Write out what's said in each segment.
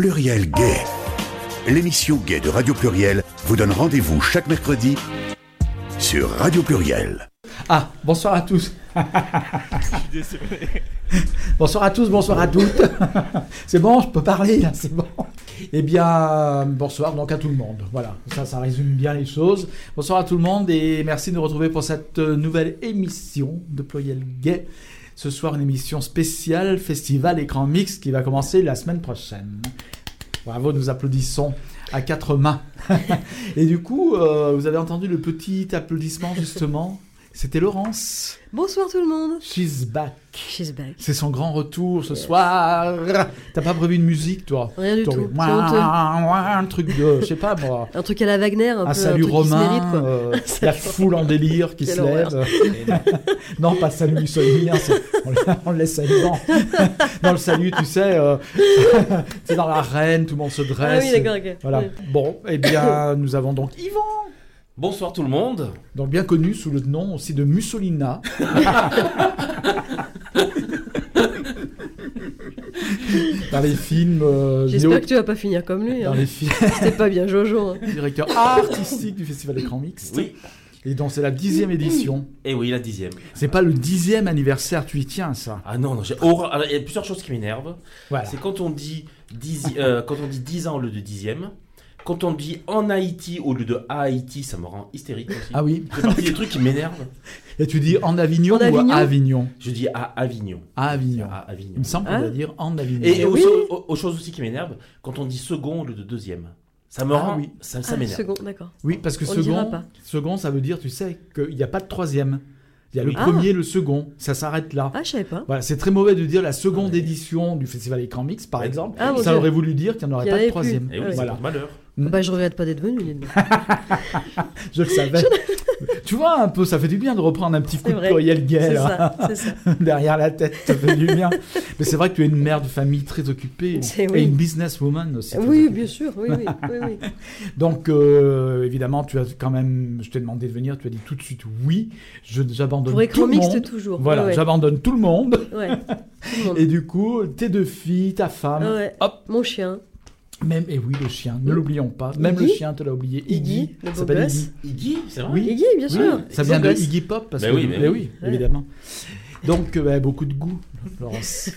Pluriel Gay. L'émission Gay de Radio Pluriel vous donne rendez-vous chaque mercredi sur Radio Pluriel. Ah, bonsoir à tous. bonsoir à tous, bonsoir à toutes. c'est bon, je peux parler c'est bon. Eh bien, bonsoir donc à tout le monde. Voilà, ça, ça résume bien les choses. Bonsoir à tout le monde et merci de nous retrouver pour cette nouvelle émission de Pluriel Gay. Ce soir, une émission spéciale Festival Écran Mix qui va commencer la semaine prochaine. Bravo, nous applaudissons à quatre mains. et du coup, euh, vous avez entendu le petit applaudissement justement? C'était Laurence. Bonsoir tout le monde. She's back. She's back. C'est son grand retour ce soir. T'as pas prévu de musique, toi Rien du tout. Ouah, Un truc de, je sais pas moi. Un truc à la Wagner, un, Un peu salut un truc qui se romain, mérite, quoi. euh, la foule en délire qui Quelle se lève. non, pas salut mussolinien, c'est- on, le- laisse saluer. Dans, dans le salut, tu sais, euh, c'est dans l'arène, tout le monde se Ah dresse. oui, d'accord, ok. Voilà. Bon, eh bien, nous avons donc Yvan, Bonsoir tout le monde. donc bien connu sous le nom aussi de Mussolina. dans les films, euh, J'espère vidéo- que tu vas pas finir comme lui. dans hein. les films, C'était pas bien Jojo. hein. directeur artistique du Festival Écran Mixte. Oui. Et donc c'est la dixième édition. Et oui, la dixième. C'est pas le dixième anniversaire, tu y tiens ça. Ah non, non, j'ai horreur. Alors, Il y a plusieurs choses qui m'énervent. Voilà. C'est quand on dit 10, euh, quand on dit 10 ans au lieu de dixième. Quand on dit en Haïti au lieu de à Haïti, ça me rend hystérique aussi. Ah oui. C'est des trucs qui m'énervent. Et tu dis en Avignon En ou Avignon à Avignon Je dis à Avignon. À Avignon. À Avignon. Il me semble qu'on Ah. doit dire en Avignon. Et, et Oui. aux, choses aussi qui m'énervent, quand on dit second au lieu de deuxième. Ça me Ah rend. oui. Ça, ça Ah, m'énerve. second, d'accord. Oui, parce que On second, ça veut dire, tu sais, qu'il n'y a pas de troisième. Il y a le premier, le second. Ça s'arrête là. Ah, je savais pas. Voilà, c'est très mauvais de dire la seconde Ah, édition du Festival Écran Mix, par Ouais. exemple. Ah, ça aurait voulu dire qu'il n'y en aurait y pas de troisième. Et oui, Ah oui. Voilà, malheur. Mm. Bah, je regrette pas d'être venu. donc. je le savais. tu vois un peu, ça fait du bien de reprendre un petit coup C'est de vrai. courriel gay C'est là, ça, derrière la tête, ça fait du bien. Mais c'est vrai que tu es une mère de famille très occupée et oui. une businesswoman aussi. Oui, bien sûr, oui, oui, oui, oui. Donc, euh, évidemment, tu as quand même, je t'ai demandé de venir, tu as dit tout de suite oui, je- j'abandonne tout écran le mixte monde. toujours. Voilà, ouais, j'abandonne tout le monde. ouais. Ouais. Tout le monde. Et du coup, tes deux filles, ta femme, Ouais. hop, Mon chien, même, et oui, le chien, ne Mm. l'oublions pas, même Iggy. le chien te l'a oublié, Iggy, Iggy, le ça beau s'appelle gosse. Iggy. Iggy, c'est vrai Oui. Iggy, bien Oui, sûr. ça vient de gosse. Iggy Pop, parce Ben que, oui, ben oui. oui, évidemment. Donc, euh, ben, beaucoup de goût, Laurence.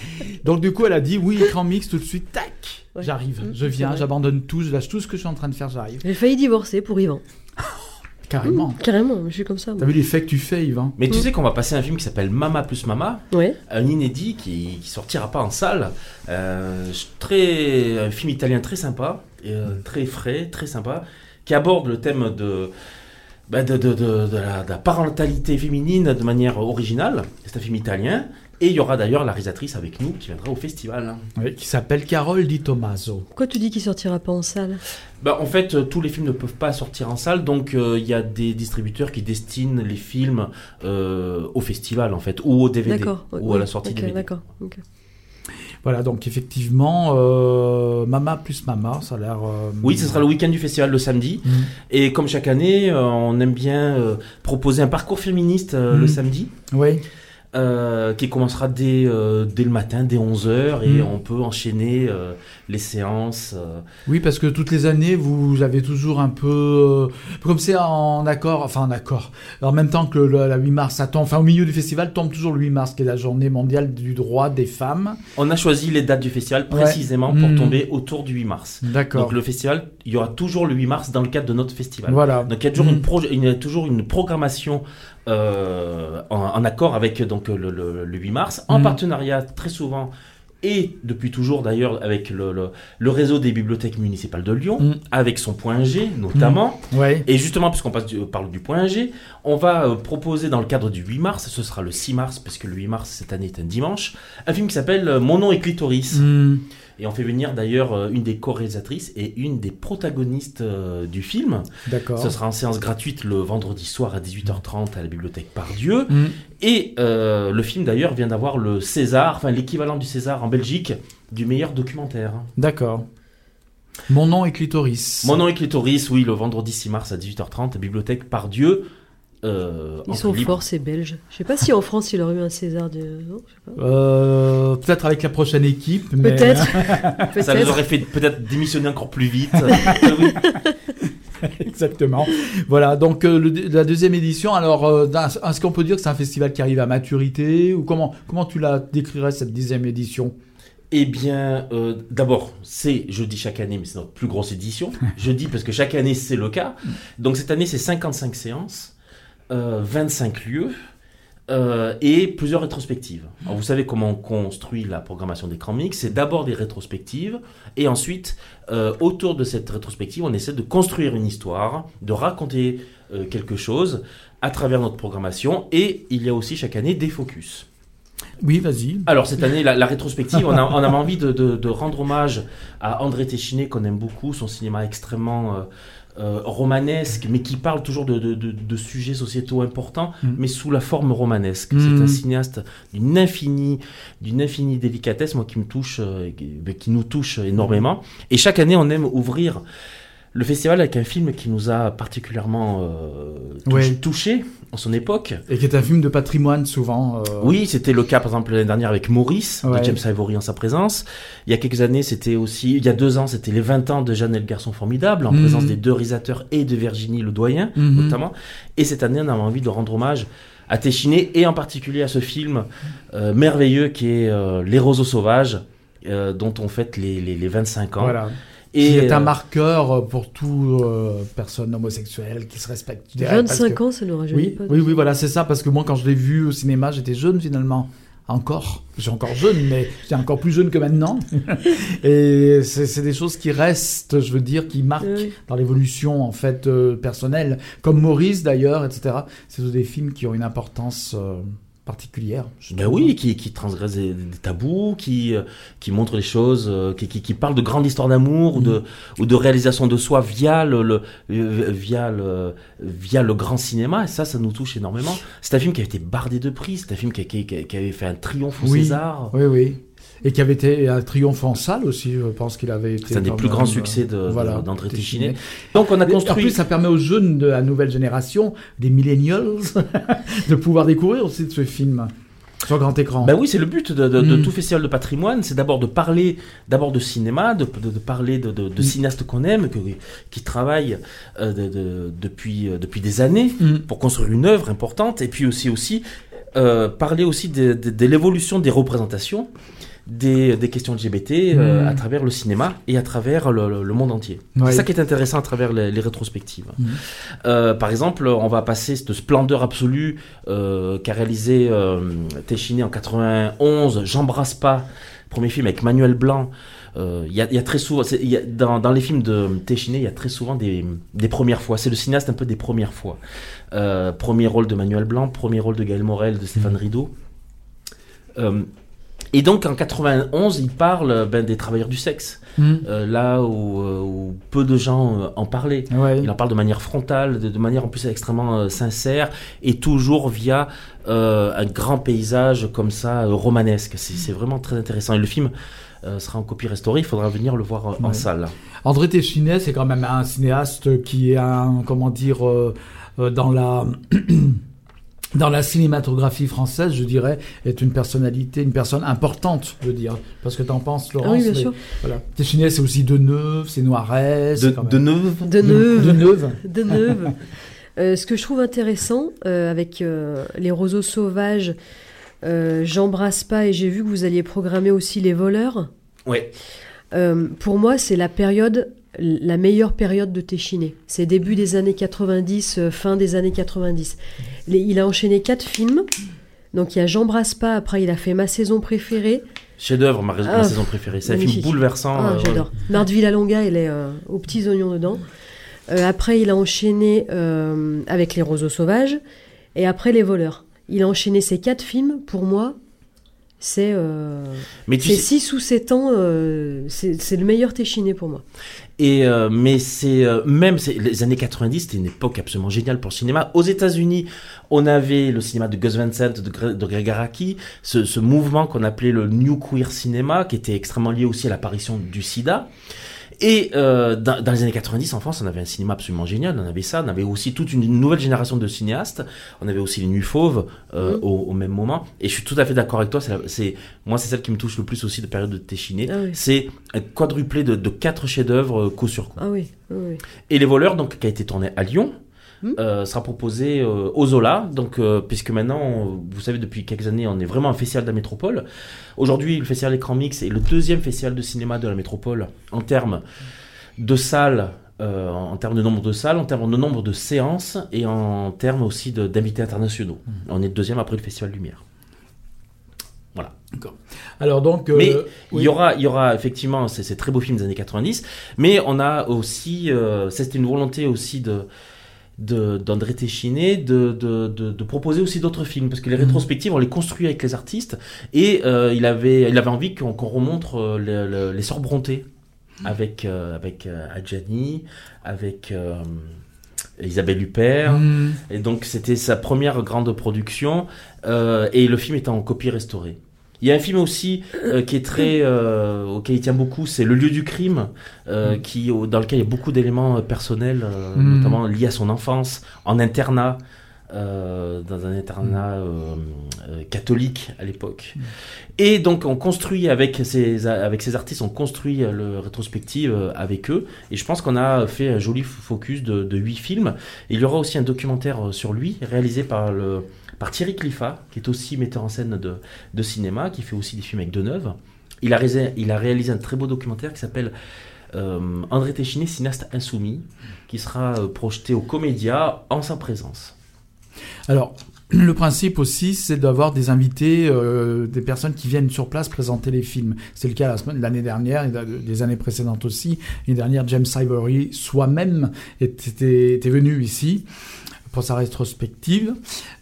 Donc, du coup, elle a dit oui, écran mix tout de suite, tac, Ouais. j'arrive, Mm, je c'est viens, j'abandonne tout, je lâche tout ce que je suis en train de faire, j'arrive. J'ai failli divorcer pour Yvan. Carrément. Carrément, je suis comme ça. T'as vu l'effet que tu fais, Yvan Mais tu Mm. sais qu'on va passer un film qui s'appelle Mama plus Mama, Ouais. un inédit qui, qui sortira pas en salle. Euh, très, un film italien très sympa, et, euh, très frais, très sympa, qui aborde le thème de, bah, de, de, de- de la, de la parentalité féminine de manière originale. C'est un film italien. Et il y aura d'ailleurs la réalisatrice avec nous qui viendra au festival. Oui, qui s'appelle Carole Di Tommaso. Pourquoi tu dis qu'il sortira pas en salle? Bah, en fait, euh, tous les films ne peuvent pas sortir en salle, donc euh, il y a des distributeurs qui destinent les films euh, au festival, en fait, ou au DVD, D'accord. ou à la sortie ok, DVD. D'accord. Voilà, donc effectivement, euh, Mama plus Mama, ça a l'air. euh, Oui, ce sera le week-end du festival le samedi. Mm. Et comme chaque année, euh, on aime bien euh, proposer un parcours féministe le samedi, Oui, euh, qui commencera dès, euh, dès le matin, dès 11h, et Mhm. on peut enchaîner euh, les séances. oui, parce que toutes les années, vous avez toujours un peu. comme c'est en accord, enfin en accord. En même temps que le, la 8 mars, ça tombe, enfin au milieu du festival, tombe toujours le 8 mars, qui est la journée mondiale du droit des femmes. On a choisi les dates du festival Ouais. précisément pour Mhm. tomber autour du 8 mars. D'accord. Donc le festival, il y aura toujours le 8 mars dans le cadre de notre festival. Voilà. Donc il y a toujours, Mhm. une, il y a toujours une programmation euh, en, en accord avec donc le, le- le 8 mars, en Mhm. partenariat très souvent et depuis toujours d'ailleurs avec le, le- le réseau des bibliothèques municipales de Lyon, Mhm. avec son point G notamment. Ouais. Et justement, puisqu'on parle du point G, on va euh, proposer dans le cadre du 8 mars, ce sera le 6 mars, parce que le 8 mars cette année est un dimanche, un film qui s'appelle euh, Mon nom est Clitoris. Et on fait venir d'ailleurs euh, une des co-réalisatrices et une des protagonistes euh, du film. D'accord. Ce sera en séance gratuite le vendredi soir à 18h30 à la bibliothèque Pardieu. Mm. Et euh, le film d'ailleurs vient d'avoir le César, enfin l'équivalent du César en Belgique, du meilleur documentaire. D'accord. Mon nom est Clitoris. Mon nom est Clitoris, oui, le vendredi 6 mars à 18h30 à la bibliothèque Pardieu. Euh, Ils sont libre. forts, ces Belges. Je sais pas si en France, il aurait eu un César de. Euh, Peut-être avec la prochaine équipe. mais- Peut-être. Ça les aurait fait peut-être démissionner encore plus vite. Oui. Exactement. Voilà, donc euh, le- la deuxième édition, alors euh, est-ce qu'on peut dire que c'est un festival qui arrive à maturité ou comment, comment tu la décrirais cette dixième édition? Eh bien, euh, d'abord, c'est, je dis chaque année, mais c'est notre plus grosse édition. Je dis parce que chaque année, c'est le cas. Donc cette année, c'est 55 séances, euh, 25 lieux euh, et plusieurs rétrospectives. Alors, vous savez comment on construit la programmation d'écran mix. C'est d'abord des rétrospectives et ensuite, euh, autour de cette rétrospective, on essaie de construire une histoire, de raconter euh, quelque chose à travers notre programmation. Et il y a aussi chaque année des focus. Oui, vas-y. Alors cette année, la, la rétrospective, on, a, on avait envie de, de- de rendre hommage à André Téchiné, qu'on aime beaucoup, son cinéma extrêmement euh, romanesque, mais qui parle toujours de, de- de- de sujets sociétaux importants, Mm. mais sous la forme romanesque. Mm. C'est un cinéaste d'une infinie, d'une infinie délicatesse, moi qui me touche, euh, qui nous touche énormément. Et chaque année, on aime ouvrir le festival avec un film qui nous a particulièrement euh, touch- Ouais. touché en son époque. Et qui est un film de patrimoine souvent. euh, Oui, c'était le cas par exemple l'année dernière avec Maurice Ouais. de James Ivory en sa présence. Il y a quelques années, c'était aussi, il y a deux ans, c'était les 20 ans de Jeanne et le garçon formidable en Mhm. présence des deux réalisateurs et de Virginie le doyen Mhm. notamment. Et cette année, on avait envie de rendre hommage à Téchiné et en particulier à ce film euh, merveilleux qui est euh, Les roseaux sauvages. euh, dont on fête les, les, les 25 ans. Voilà. Et qui est un euh, marqueur pour toute euh, personne homosexuelle qui se respecte. je dirais, parce 25 que- ans, ça nous rajeunit Oui, pas. oui, oui, voilà, c'est ça, parce que moi, quand je l'ai vu au cinéma, j'étais jeune finalement. Encore. Je suis encore jeune, mais j'étais encore plus jeune que maintenant. Et c'est c'est des choses qui restent, je veux dire, qui marquent Oui. dans l'évolution, en fait, euh, personnelle. Comme Maurice, d'ailleurs, etc. C'est des films qui ont une importance euh, particulière. Ben oui, qui, qui transgresse des, des tabous, qui, euh, qui montre les choses, euh, qui, qui, qui parle de grandes histoires d'amour ou, de, ou de réalisation de soi via le, le, euh, via, le, via le grand cinéma. Et ça, ça nous touche énormément. C'est un film qui a été bardé de prix, c'est un film qui, a- qui, qui, qui avait fait un triomphe au Oui. César. Oui, oui. Et qui avait été un triomphe en salle aussi, je pense qu'il avait été. C'est un des plus grands euh, succès de- voilà, d'André Téchiné. Donc on a Et En construit... plus, ça permet aux jeunes de la nouvelle génération, des millennials, de pouvoir découvrir aussi de ce film sur grand écran. Ben oui, c'est le but de, de- de Mm. tout festival de patrimoine, c'est d'abord de parler d'abord de cinéma, de, parler de, Mm. cinéastes qu'on aime, que- qui travaillent euh, de- de- depuis, euh, depuis des années Mm. pour construire une œuvre importante, et puis aussi, aussi euh, parler aussi de l'évolution des représentations des, des questions LGBT euh, Mm. à travers le cinéma et à travers le, le- le monde entier. Ouais. C'est ça qui est intéressant à travers les, les rétrospectives. Mm. Euh, par exemple, on va passer cette splendeur absolue euh, qu'a réalisé euh, Téchiné en 91, J'embrasse pas, premier film avec Manuel Blanc. Euh, Il y, a, il y a très souvent, y a- dans, dans les films de Téchiné, il y a très souvent des, des premières fois. C'est le cinéaste un peu des premières fois. Euh, premier rôle de Manuel Blanc, premier rôle de Gaël Morel, de Stéphane Rideau. Euh, et donc en 91, il parle ben, des travailleurs du sexe, Mm. euh, là où, euh, où peu de gens euh, en parlaient. Ouais. Il en parle de manière frontale, de, de manière en plus extrêmement euh, sincère, et toujours via euh, un grand paysage comme ça, euh, romanesque. C'est vraiment très intéressant. Et le film euh, sera en copie restaurée, il faudra venir le voir euh, en salle. André Téchiné, c'est quand même un cinéaste qui est un, comment dire, euh, euh, dans la dans la cinématographie française, je dirais, est une personnalité, une personne importante, je veux dire. Parce que t'en penses, Laurence Ah oui, bien mais sûr. Voilà. Téchiné, c'est aussi de Neuve, c'est Noiret, De, c'est quand même- de Neuve De Neuve. De Neuve. De Neuve. Euh, ce que je trouve intéressant euh, avec euh, les roseaux sauvages, euh, j'embrasse pas et j'ai vu que vous alliez programmer aussi les voleurs. Euh, pour moi, c'est la période, la meilleure période de Téchiné. C'est début des années 90, euh, fin des années 90. Les- il a enchaîné quatre films. Donc il y a J'embrasse pas, après il a fait Ma saison préférée. Chef-d'œuvre, ma, ma Ah, saison préférée. C'est un film bouleversant. Ah, euh, j'adore. Marthe Villalonga, elle est euh, aux petits oignons dedans. Euh, après, il a enchaîné avec Les Roseaux Sauvages. Et après, Les Voleurs. Il a enchaîné ces quatre films. Pour moi, c'est euh, Mais tu c'est sais, six ou sept ans. euh, c'est le meilleur Téchiné pour moi. Et euh, mais c'est euh, même les années 90, c'était une époque absolument géniale pour le cinéma. Aux États-Unis, on avait le cinéma de Gus Van Sant, de, Gre- de Greg Araki, ce, ce mouvement qu'on appelait le New Queer Cinema, qui était extrêmement lié aussi à l'apparition du SIDA. Et euh, dans, dans les années 90, en France, on avait un cinéma absolument génial. On avait ça, on avait aussi toute une nouvelle génération de cinéastes. On avait aussi les Nuits Fauves euh, Mhm. au, au même moment. Et je suis tout à fait d'accord avec toi. C'est, moi, c'est celle qui me touche le plus aussi de période de Téchiné. Ah oui. C'est un quadruplé de, de quatre chefs-d'œuvre euh, coup sur coup. Ah oui, oui, oui. Et Les Voleurs, donc, qui a été tourné à Lyon, Hmm. euh, sera proposé euh, au Zola. Donc, euh, puisque maintenant, vous savez, depuis quelques années, on est vraiment un festival de la métropole. Aujourd'hui, le festival Écran Mix est le deuxième festival de cinéma de la métropole en termes de salles. euh, en termes de nombre de salles, en termes de nombre de séances et en termes aussi d'invités internationaux. Hmm. On est le deuxième après le Festival Lumière. Voilà. Alors donc, Mais il y aura, il y aura effectivement ces, ces très beaux films des années 90, mais on a aussi, euh, c'était une volonté aussi de- d'André Téchiné de, de, de, de proposer aussi d'autres films parce que les Mhm. rétrospectives on les construit avec les artistes et euh, il avait il avait envie qu'on qu'on remontre euh, le- le- les Sœurs Bronté avec euh, avec euh, Adjani avec euh, Isabelle Huppert Hmm. et donc c'était sa première grande production euh, et le film est en copie restaurée. Il y a un film aussi euh, qui est très euh, auquel il tient beaucoup, c'est Le lieu du crime, euh, qui au- dans lequel il y a beaucoup d'éléments personnels, Mm. notamment liés à son enfance, en internat, dans un internat euh, catholique à l'époque. Et donc on construit avec ces avec ces artistes, on construit le rétrospective avec eux. Et je pense qu'on a fait un joli focus de, de huit films. Et il y aura aussi un documentaire sur lui, réalisé par, le, par Thierry Cliffat, qui est aussi metteur en scène de, cinéma, qui fait aussi des films avec Deneuve. Il a, réalisé, un très beau documentaire qui s'appelle euh, André Téchiné, cinéaste insoumis, qui sera euh, projeté au Comédia en sa présence. Alors, le principe aussi, c'est d'avoir des invités, euh, des personnes qui viennent sur place présenter les films. C'est le cas l'année dernière et des années précédentes aussi. L'année dernière, James Ivory soi-même était venu ici pour sa rétrospective.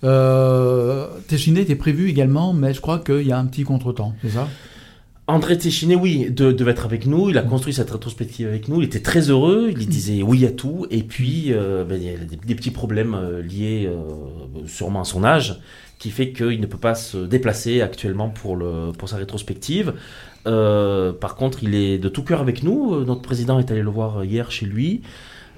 Euh, Téchiné était prévu également, mais je crois qu'il y a un petit contretemps, c'est ça? André Téchiné, oui, de- devait être avec nous. Il a construit cette rétrospective avec nous. Il était très heureux. Il disait oui à tout. Et puis, euh, ben, il y a des, des petits problèmes euh, liés euh, sûrement à son âge qui fait qu'il ne peut pas se déplacer actuellement pour, le, pour sa rétrospective. Par contre, il est de tout cœur avec nous. Notre président est allé le voir hier chez lui.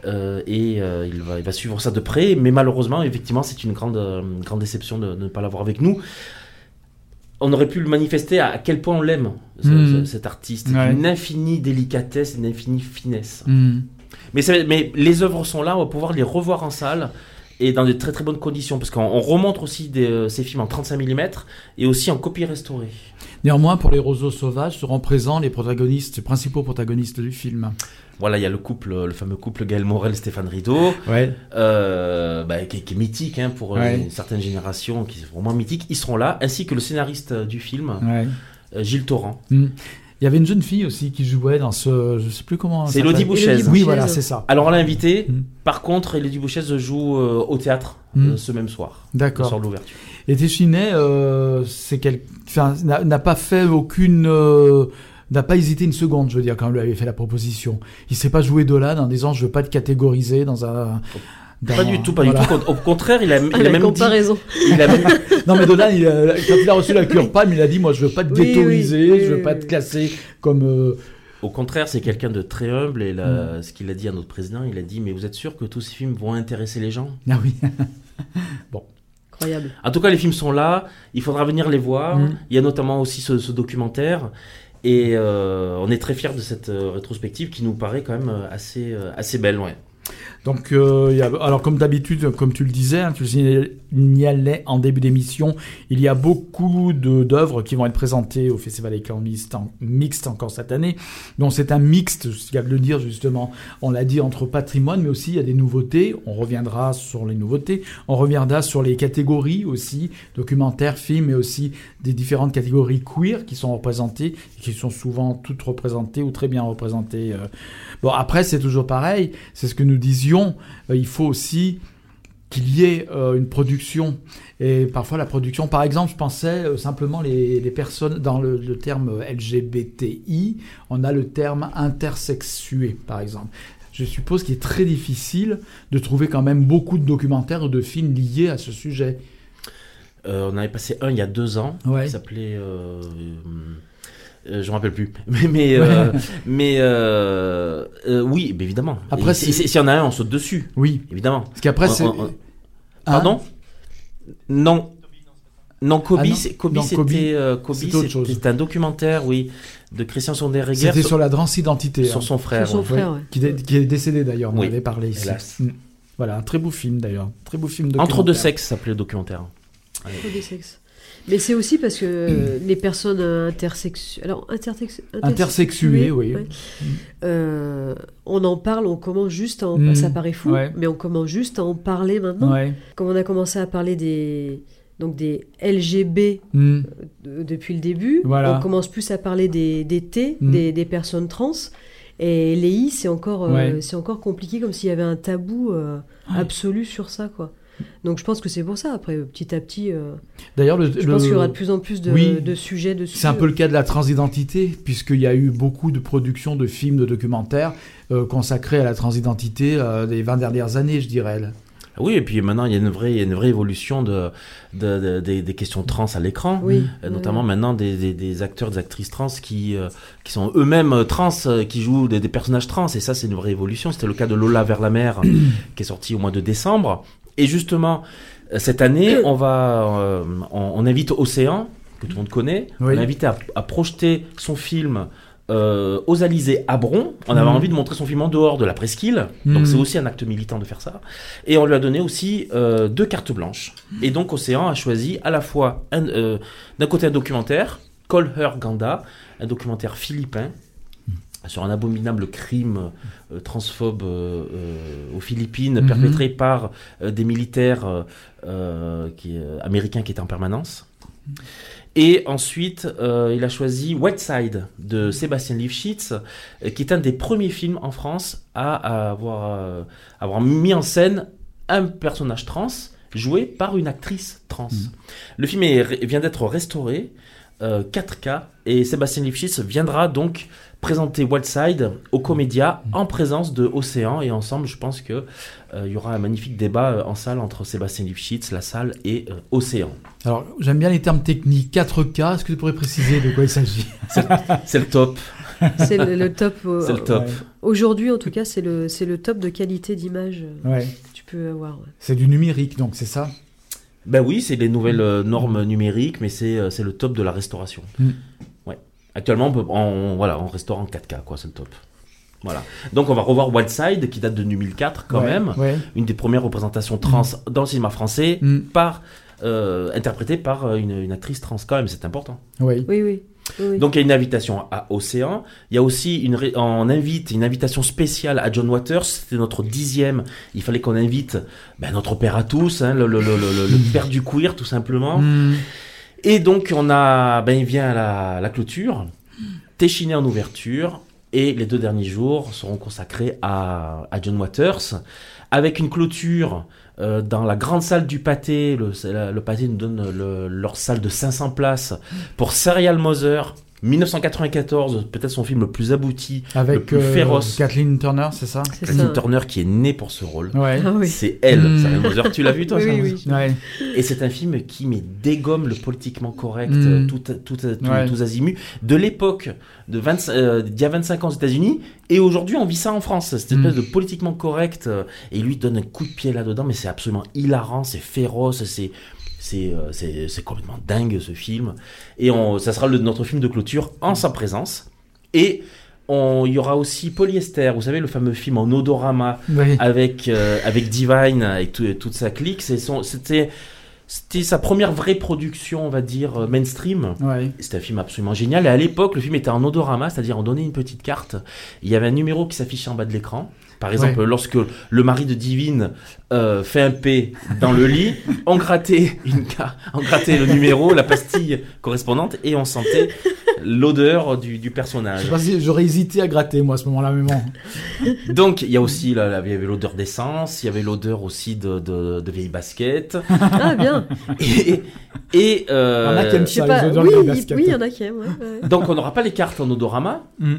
Euh, et euh, il, va, il va suivre ça de près. Mais malheureusement, effectivement, c'est une grande, euh, grande déception de, de ne pas l'avoir avec nous. On aurait pu le manifester à, à quel point on l'aime, ce- cet artiste. Ouais. Une infinie délicatesse, une infinie finesse. Hmm. Mais, les œuvres sont là, on va pouvoir les revoir en salle et dans de très très bonnes conditions parce qu'on on remonte aussi des, euh, ces films en 35 mm et aussi en copie restaurée. Néanmoins, pour les roseaux sauvages, seront présents les protagonistes, les principaux protagonistes du film. Voilà, il y a le couple, le fameux couple Gaël Morel, Stéphane Rideau, Ouais. euh, bah, qui, qui est mythique hein, pour euh, Ouais. une certaine génération, qui est vraiment mythique. Ils seront là, ainsi que le scénariste euh, du film, ouais. euh, Gilles Torrent. Hmm. Il y avait une jeune fille aussi qui jouait dans ce, je sais plus comment. C'est Elodie. Bouchez. Oui, voilà, c'est ça. Alors on l'a invité. Mm. Par contre, Elodie Bouchez joue euh, au théâtre Mm. euh, ce même soir, le D'accord. soir de l'ouverture. Et Téchiné, euh, c'est quel... enfin, n'a n'a pas fait aucune, euh, n'a pas hésité une seconde, je veux dire, quand on lui avait fait la proposition. Il s'est pas joué de là en disant je veux pas te catégoriser dans un. dans- Pas du tout, pas voilà. du tout. Au contraire, il a, il Ah, a la même dit, comparaison. il a même- Non mais Dolan, il a- quand il a reçu la cure PAM, il a dit moi je veux pas te Oui, ghettoiser, oui, je veux oui, pas oui. te classer comme. euh, Au contraire, c'est quelqu'un de très humble et Mm. ce qu'il a dit à notre président, il a dit mais vous êtes sûr que tous ces films vont intéresser les gens? Ah oui. Incroyable. En tout cas, les films sont là, il faudra venir les voir. Mm. Il y a notamment aussi ce, ce documentaire et euh, on est très fiers de cette euh, rétrospective qui nous paraît quand même euh, assez belle. Donc, euh, alors comme d'habitude, comme tu le disais, hein, tu le signalais en début d'émission, il y a beaucoup d'œuvres qui vont être présentées au Festival Écran Mixte, en- mixte encore cette année. Donc c'est un mixte, il y a de le dire justement, on l'a dit, entre patrimoine, mais aussi il y a des nouveautés. On reviendra sur les nouveautés, on reviendra sur les catégories aussi, documentaires, films, mais aussi des différentes catégories queer qui sont représentées, qui sont souvent toutes représentées ou très bien représentées. euh. Bon, après, c'est toujours pareil, c'est ce que nous disions, euh, il faut aussi qu'il y ait euh, une production. Et parfois, la production, par exemple, je pensais euh, simplement les, les personnes, dans le, le terme LGBTI, on a le terme intersexué, par exemple. Je suppose qu'il est très difficile de trouver quand même beaucoup de documentaires ou de films liés à ce sujet. Euh, on avait passé un il y a deux ans Ouais. qui s'appelait euh, Euh, je me rappelle plus. Mais mais euh, mais euh, euh, oui, mais évidemment. Après, Et si- s'il y en a un, on saute dessus, Oui. évidemment. Parce qu'après, c'est. on- Hein Pardon? Non. Non, Kobe, Ah non. c'était euh, un documentaire, oui, de Christian Sonderegger C'était sur, la transidentité. sur hein. son frère. Sur son ouais. frère, ouais. Qui, est- qui est décédé d'ailleurs, on en Oui. avait parlé ici. Hélas. Mm. Voilà, un très beau film d'ailleurs. Très beau film Entre deux sexes, s'appelait le documentaire. Trop des sexes. Mais c'est aussi parce que euh, les personnes intersexuées, alors intersex- Intersexuées, oui. ouais. Euh, on en parle, on commence juste à en... Mm. Ça paraît fou, Ouais. mais on commence juste à en parler maintenant. Ouais. Comme on a commencé à parler des, donc des LGB Mm. euh, depuis le début, Voilà. on commence plus à parler des, des T, Mm. des, des personnes trans. Et les I, c'est encore, euh, c'est encore compliqué, comme s'il y avait un tabou euh, absolu sur ça, quoi. Donc je pense que c'est pour ça. Après, petit à petit, euh, D'ailleurs, le, je le- pense qu'il y aura de plus en plus de, Oui. de sujets dessus. c'est un peu le cas de la transidentité, puisqu'il y a eu beaucoup de productions de films, de documentaires euh, consacrés à la transidentité euh, des 20 dernières années, je dirais. là. Oui, et puis maintenant, il y a une vraie, il y a une vraie évolution de, de- de- des, des questions trans à l'écran. Oui. Euh, notamment oui. maintenant des, des- des acteurs, des actrices trans qui, euh, qui sont eux-mêmes trans, qui jouent des, des personnages trans. Et ça, c'est une vraie évolution. C'était le cas de Lola vers la mer, qui est sorti au mois de décembre. Et justement, euh, cette année, on va, euh, on, on invite Océan, que tout le monde connaît, Oui. on l'a invité à, à projeter son film. euh, aux Alizés à Bron, on avait Mhm. envie de montrer son film en dehors de la presqu'île, Mhm. donc c'est aussi un acte militant de faire ça. Et on lui a donné aussi euh, deux cartes blanches. Et donc Océan a choisi à la fois un, d'un côté un documentaire, Call Her Ganda, un documentaire philippin sur un abominable crime euh, transphobe euh, euh, aux Philippines Mhm. perpétré par des militaires qui, américains qui étaient en permanence. Et ensuite, il a choisi Whiteside de Sébastien Lifshitz, qui est un des premiers films en France à, avoir, avoir mis en scène un personnage trans joué par une actrice trans. Le film est- vient d'être restauré, euh, 4K, et Sébastien Lifshitz viendra donc présenter Wildside au Comédia en présence de Océan, et ensemble, je pense que euh, il y aura un magnifique débat euh, en salle entre Sébastien Lifshitz, la salle, et euh, Océan. Alors, j'aime bien les termes techniques. 4K, est-ce que tu pourrais préciser de quoi il s'agit? C'est le top, C'est le, le top. euh, c'est le top. Ouais. Aujourd'hui, en tout cas, c'est le, c'est le top de qualité d'image euh, Ouais. que tu peux avoir. ouais. C'est du numérique, donc c'est ça? Ben oui, c'est les nouvelles euh, normes numériques, mais c'est euh, c'est le top de la restauration. Mm. Ouais. Actuellement, on, peut, on, voilà, on restaure en 4K, quoi, c'est le top. Voilà. Donc on va revoir Wildside, qui date de 2004 quand Ouais, même, Ouais. une des premières représentations trans dans le cinéma français, Mm. par euh, interprétée par une, une actrice trans quand même, c'est important. Oui. Oui, oui. Oui. Donc il y a une invitation à Océan. Il y a aussi une, on invite une invitation spéciale à John Waters. C'était notre dixième. Il fallait qu'on invite ben, notre père à tous, hein, le, le- le- le- le père du queer tout simplement. Mm. Et donc on a, ben il vient à la, la clôture, Téchiné en ouverture, et les deux derniers jours seront consacrés à, à John Waters, avec une clôture euh, dans la grande salle du pâté. Le, pâté nous donne le- leur salle de 500 places pour Serial Mother. 1994, peut-être son film le plus abouti, le Avec plus euh, féroce. Kathleen Turner, c'est ça Kathleen ça. Turner qui est née pour ce rôle. Ouais. Ah oui. C'est elle, Mm. Mother. Tu l'as vu toi Oui, oui. Ouais. et c'est un film qui met dégomme le politiquement correct, Mm. euh, tout, tout, tout, Ouais. azimuts, de l'époque de 20, euh, d'il y a 25 ans aux États-Unis, et aujourd'hui on vit ça en France, cette espèce Mm. de politiquement correct, euh, et il lui donne un coup de pied là-dedans, mais c'est absolument hilarant, c'est féroce, c'est c'est euh, c'est complètement dingue ce film, et on, ça sera le- notre film de clôture en sa présence, et on- il y aura aussi Polyester, vous savez le fameux film en odorama avec avec, avec Divine, avec tout- toute sa clique. C'était c'était sa première vraie production, on va dire, euh, mainstream. Ouais. C'était un film absolument génial. Et à l'époque, le film était en odorama, c'est-à-dire on donnait une petite carte. Il y avait un numéro qui s'affichait en bas de l'écran. Par exemple, lorsque le mari de Divine euh, fait un P dans le lit, on grattait, une on grattait le numéro, la pastille correspondante, et on sentait l'odeur du, du Je personnage. sais pas si j'aurais hésité à gratter, moi, à ce moment-là, mais bon. Donc, il y a aussi, là, là, il y avait l'odeur d'essence, il y avait l'odeur aussi de, de, de vieilles baskets. Ah, bien. Et, et, euh, Il y en a qui aiment Je sais Ça, pas. les odeurs Oui, de il basket. oui, il y en a qui aiment. ouais, ouais. donc, on n'aura pas les cartes en odorama. Mm.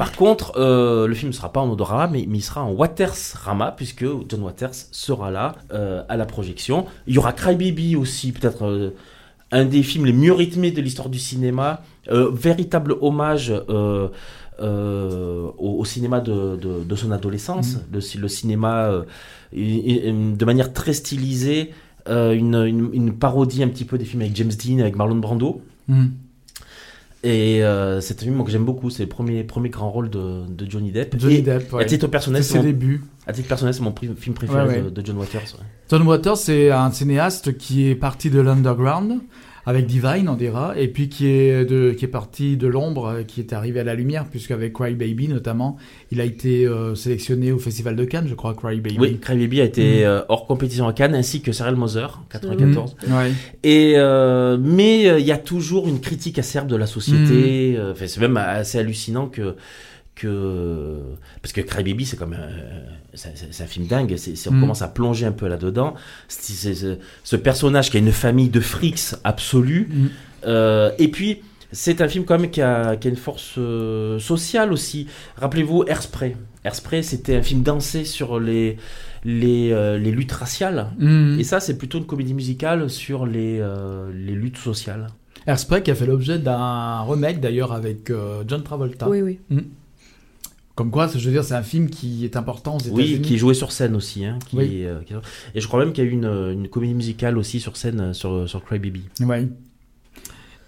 Par contre, euh, le film ne sera pas en odorama, mais, mais il sera en Watersrama, puisque John Waters sera là euh, à la projection. Il y aura Crybaby aussi, peut-être euh, un des films les mieux rythmés de l'histoire du cinéma, véritable hommage au, au cinéma de, de, de son adolescence, le, ci- le cinéma de manière très stylisée, une, une, une parodie un petit peu des films avec James Dean, avec Marlon Brando. Hmm. Et euh, c'est un film que j'aime beaucoup, c'est le premier, premier grand rôle de, de Johnny Depp. Johnny Et Depp, ouais. À titre personnel, c'est ses mon, débuts. à titre personnel, c'est mon film préféré Ouais, ouais. De, de John Waters. John Waters, c'est un cinéaste qui est parti de l'underground avec Divine, on dira, et puis qui est, de, qui est parti de l'ombre, euh, qui est arrivé à la lumière, puisqu'avec Cry Baby notamment, il a été euh, sélectionné au Festival de Cannes, je crois, Cry Baby. Oui, Cry Baby a été euh, hors compétition à Cannes, ainsi que Serial Moser, 94. Mm. Ouais. Et euh, mais il y a toujours une critique acerbe de la société. Mm. euh, Enfin, c'est même assez hallucinant que que parce que Cry Baby c'est comme euh, c'est un film dingue. C'est si on Mm. commence à plonger un peu là-dedans, ce personnage qui a une famille de frics absolue. Mm. Euh, et puis c'est un film quand même qui a, qui a une force euh, sociale aussi. Rappelez-vous Airspray. Airspray c'était un film dansé sur les les, euh, les luttes raciales. Mm. Et ça, c'est plutôt une comédie musicale sur les, euh, les luttes sociales. Airspray qui a fait l'objet d'un remake d'ailleurs avec euh, John Travolta. Oui, oui. Comme quoi, je veux dire, c'est un film qui est important aux Oui, qui est joué sur scène aussi. Hein, qui Oui. est, euh, qui est- Et je crois même qu'il y a eu une, une comédie musicale aussi sur scène euh, sur, sur Cry Baby. Ouais.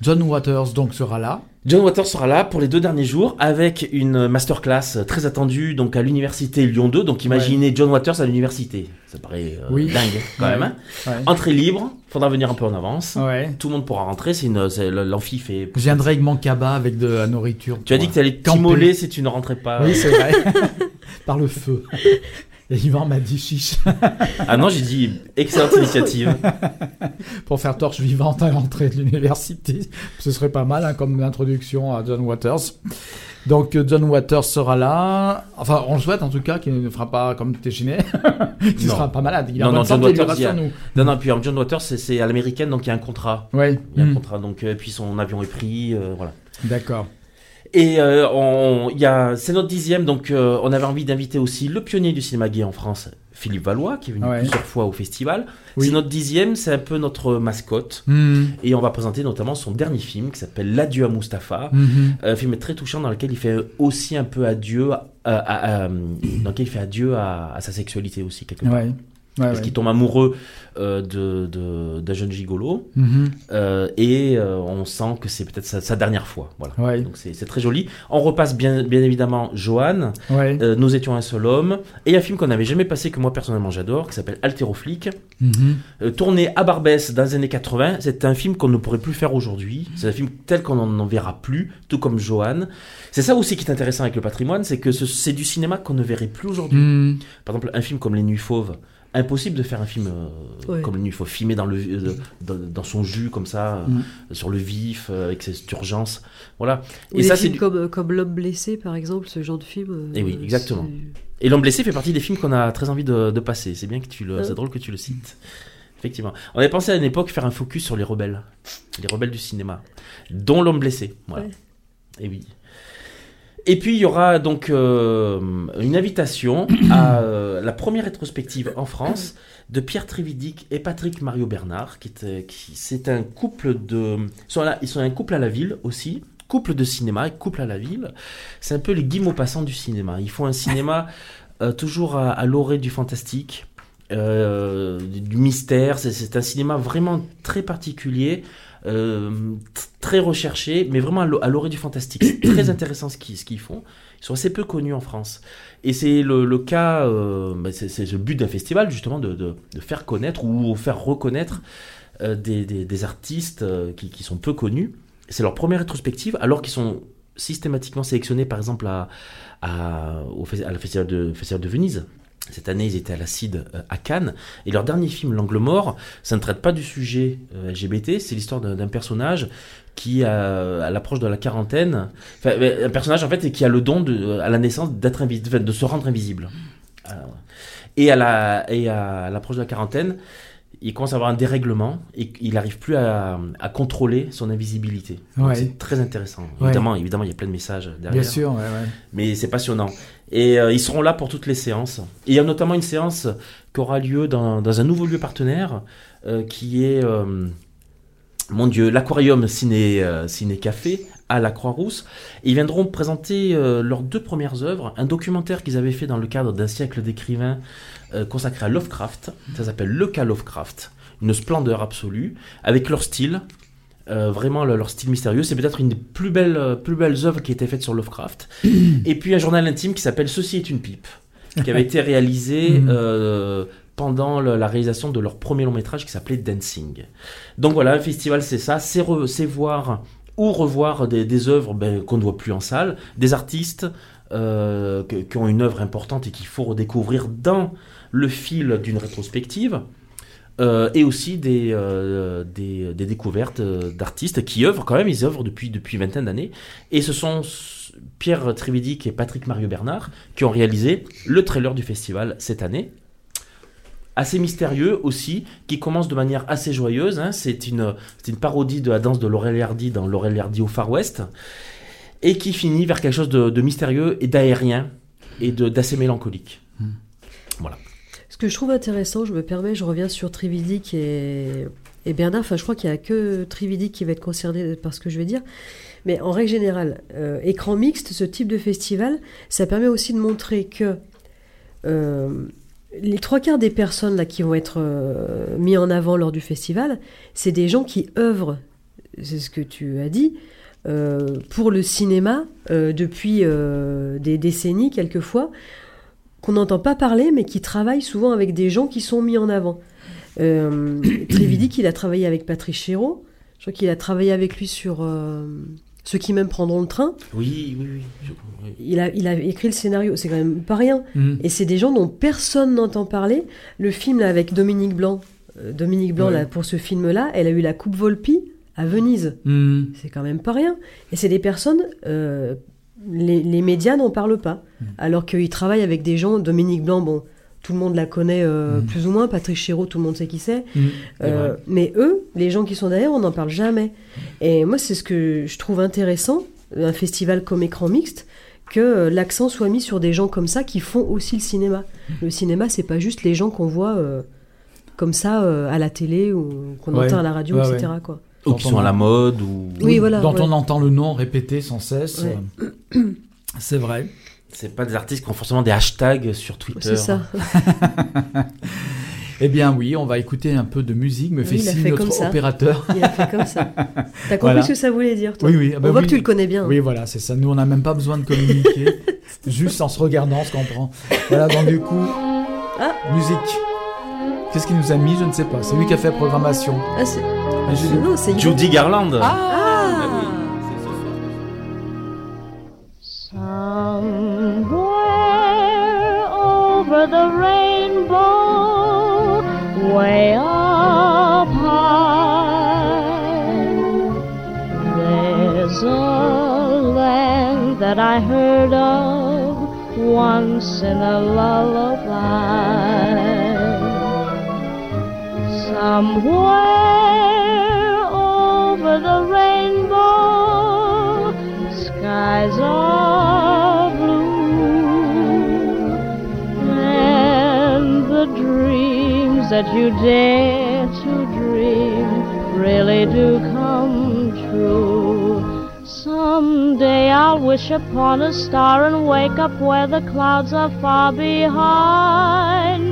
John Waters donc sera là. John Waters sera là pour les deux derniers jours avec une masterclass très attendue donc à l'université Lyon 2. Donc imaginez John Waters à l'université. Ça paraît euh, Oui. dingue quand Ouais. même. hein. Ouais. Entrée libre, faudra venir un peu en avance. Tout le monde pourra rentrer. C'est une, l'amphi fait. Je viendrai avec mon cabas avec de la nourriture. Tu as dit que tu allais camper. t'immoler si tu ne rentrais pas. Oui, c'est vrai. Par le feu. Et Yvan m'a dit chiche Ah non, j'ai dit excellente initiative. pour faire torche vivante à l'entrée de l'université. Ce serait pas mal hein, comme introduction à John Waters. Donc euh, John Waters sera là. Enfin, on le souhaite en tout cas qu'il ne fera pas comme Téchiné, qu'il Non. sera pas malade. Il a Non, non, John Waters, il a-. Non, non, puis euh, John Waters, c'est- à l'américaine, donc il y a un contrat. Ouais. Il y a un Hmm. contrat, donc, euh, puis son avion est pris, euh, voilà. D'accord. Et euh, on, il y a, c'est notre dixième, donc euh, on avait envie d'inviter aussi le pionnier du cinéma gay en France, Philippe Valois, qui est venu Ouais. plusieurs fois au festival. Oui. C'est notre dixième, c'est un peu notre mascotte. Hmm. Et on va présenter notamment son dernier film qui s'appelle L'adieu à Mustapha. Mhm. Un film très touchant dans lequel il fait aussi un peu adieu, à, à- à- dans lequel il fait adieu à, à sa sexualité aussi quelque part. Ouais. Ouais, Parce ouais. qu'il tombe amoureux euh, de, de- d'un jeune gigolo Mhm. euh, et euh, on sent que c'est peut-être sa, sa dernière fois. Voilà. Ouais. Donc c'est, c'est très joli. On repasse bien, bien évidemment Johan, Nous étions un seul homme, et un film qu'on n'avait jamais passé que moi personnellement j'adore, qui s'appelle Altéroflic, Mhm. euh, tourné à Barbès dans les années 80. C'est un film qu'on ne pourrait plus faire aujourd'hui. C'est un film tel qu'on n'en verra plus, tout comme Johan. C'est ça aussi qui est intéressant avec le patrimoine, c'est que ce- c'est du cinéma qu'on ne verrait plus aujourd'hui. Hmm. Par exemple, un film comme Les Nuits Fauves. Impossible de faire un film euh, Ouais. comme Nuits Fauves, filmé dans, le, euh, dans, dans son jus, comme ça, euh, Mm. sur le vif, avec cette urgence. Voilà. Ou Et des ça, c'est films du- comme, comme L'homme blessé, par exemple, ce genre de film. euh, Eh oui, exactement. Et L'homme blessé fait partie des films qu'on a très envie de, de passer. C'est bien que tu le, Ouais. c'est drôle que tu le cites. Effectivement. On avait pensé à une époque faire un focus sur les rebelles, les rebelles du cinéma, dont L'homme blessé. Voilà. Ouais. Et oui. Et puis il y aura donc euh, une invitation à euh, la première rétrospective en France de Pierre Trévidic et Patrick Mario Bernard, qui euh, c'est un couple de, sont, ils sont un couple à la ville aussi, couple de cinéma et couple à la ville. C'est un peu les Guy Maupassant du cinéma. Ils font un cinéma toujours à, l'orée du fantastique, du mystère. C'est un cinéma vraiment très particulier. Euh, très recherché, mais vraiment à l'o- à l'orée du fantastique. C'est très intéressant ce qu'ils, font. Ils sont assez peu connus en France. Et c'est le, le cas, euh, bah, c'est, le but d'un festival, justement, de, de, de faire connaître ou faire reconnaître euh, des, des, des artistes qui, qui sont peu connus. C'est leur première rétrospective, alors qu'ils sont systématiquement sélectionnés, par exemple, à, à, au, à la festival de, festival de Venise. Cette année, ils étaient à la CID euh, à Cannes. Et leur dernier film, L'Angle Mort, ça ne traite pas du sujet euh, LGBT, c'est l'histoire d'un personnage qui, a, à l'approche de la quarantaine, enfin, euh, un personnage en fait qui a le don de, à la naissance d'être invisible, de se rendre invisible. Euh, et à la et à l'approche de la quarantaine, il commence à avoir un dérèglement et il n'arrive plus à, à contrôler son invisibilité. Ouais. C'est très intéressant. Ouais. Évidemment, évidemment, il y a plein de messages derrière Bien sûr, ouais. mais c'est passionnant. Et euh, ils seront là pour toutes les séances. Il y a notamment une séance qui aura lieu dans, un nouveau lieu partenaire euh, qui est euh, mon Dieu, l'Aquarium Ciné, Café à la Croix-Rousse. Ils viendront présenter leurs deux premières œuvres, un documentaire qu'ils avaient fait dans le cadre d'un siècle d'écrivains consacré à Lovecraft. Ça s'appelle Le cas Lovecraft. Une splendeur absolue, avec leur style, euh, vraiment le- leur style mystérieux. C'est peut-être une des plus belles, euh, plus belles œuvres qui a été faite sur Lovecraft. Et puis un journal intime qui s'appelle Ceci est une pipe, qui avait été réalisé Mhm. euh, pendant le- la réalisation de leur premier long métrage qui s'appelait Dancing. Donc voilà, un festival c'est ça, c'est re- c'est voir ou revoir des, des œuvres ben, qu'on ne voit plus en salle, des artistes que- qui ont une œuvre importante et qu'il faut redécouvrir dans le fil d'une rétrospective. Euh, et aussi des, euh, des, des découvertes euh, d'artistes qui œuvrent quand même, ils œuvrent depuis, depuis vingtaine d'années. Et ce sont Pierre Trividic et Patrick Mario Bernard qui ont réalisé le trailer du festival cette année. Assez mystérieux aussi, qui commence de manière assez joyeuse. hein. C'est une, parodie de la danse de Laurel Hardy dans Laurel Hardy au Far West. Et qui finit vers quelque chose de, de mystérieux et d'aérien et d'assez mélancolique. Ce que je trouve intéressant, je me permets, je reviens sur Trividic et, Bernard. Enfin, je crois qu'il n'y a que Trividic qui va être concerné par ce que je vais dire. Mais en règle générale, euh, écran mixte, ce type de festival, ça permet aussi de montrer que euh, les trois quarts des personnes là, qui vont être euh, mis en avant lors du festival, c'est des gens qui œuvrent, c'est ce que tu as dit, euh, pour le cinéma depuis des décennies quelquefois qu'on n'entend pas parler, mais qui travaillent souvent avec des gens qui sont mis en avant. Euh, Trividic, il a travaillé avec Patrice Chéreau. Je crois qu'il a travaillé avec lui sur euh, Ceux qui même prendront le train. Oui, oui, oui. je- oui. Il a, il a écrit le scénario, c'est quand même pas rien. Mm. Et c'est des gens dont personne n'entend parler. Le film là, avec Dominique Blanc, euh, Dominique Blanc Ouais. là, pour ce film-là, elle a eu la Coupe Volpi à Venise. Mm. C'est quand même pas rien. Et c'est des personnes, euh, les, les médias n'en parlent pas. Mm. Alors qu'ils travaillent avec des gens, Dominique Blanc, bon, tout le monde la connaît euh, Mm. plus ou moins, Patrick Chéreau, tout le monde sait qui c'est. Mm. C'est Euh, mais eux, les gens qui sont derrière, on n'en parle jamais. Et moi, c'est ce que je trouve intéressant, un festival comme écran mixte, que euh, l'accent soit mis sur des gens comme ça qui font aussi le cinéma. Le cinéma, c'est pas juste les gens qu'on voit euh, comme ça à la télé ou qu'on Ouais. entend à la radio, Ouais, etc. Quoi. Ou qui sont à la mode, ou. Oui, voilà, Dont ouais. on entend le nom répété sans cesse. Ouais. euh, C'est vrai. C'est pas des artistes qui ont forcément des hashtags sur Twitter. C'est ça. Eh bien oui, on va écouter un peu de musique, me Oui, fait signe notre comme ça. opérateur. Il a fait comme ça. T'as compris Voilà. ce que ça voulait dire, toi Oui, oui. ah bah On voit oui. que tu le connais bien. Oui, voilà, c'est ça. Nous, on n'a même pas besoin de communiquer. Juste en se regardant, on se comprend. Voilà, donc du coup, Ah. musique. Qu'est-ce qu'il nous a mis Je ne sais pas. C'est lui qui a fait la programmation. Ah, c'est... Mais c'est Judy Garland. Ah Ah oui, c'est ce soir. Somewhere over the rainbow, way up high, there's a land that I heard of once in a lullaby. Somewhere over the rainbow, skies are blue, and the dreams that you dare to dream really do come true. Someday I'll wish upon a star and wake up where the clouds are far behind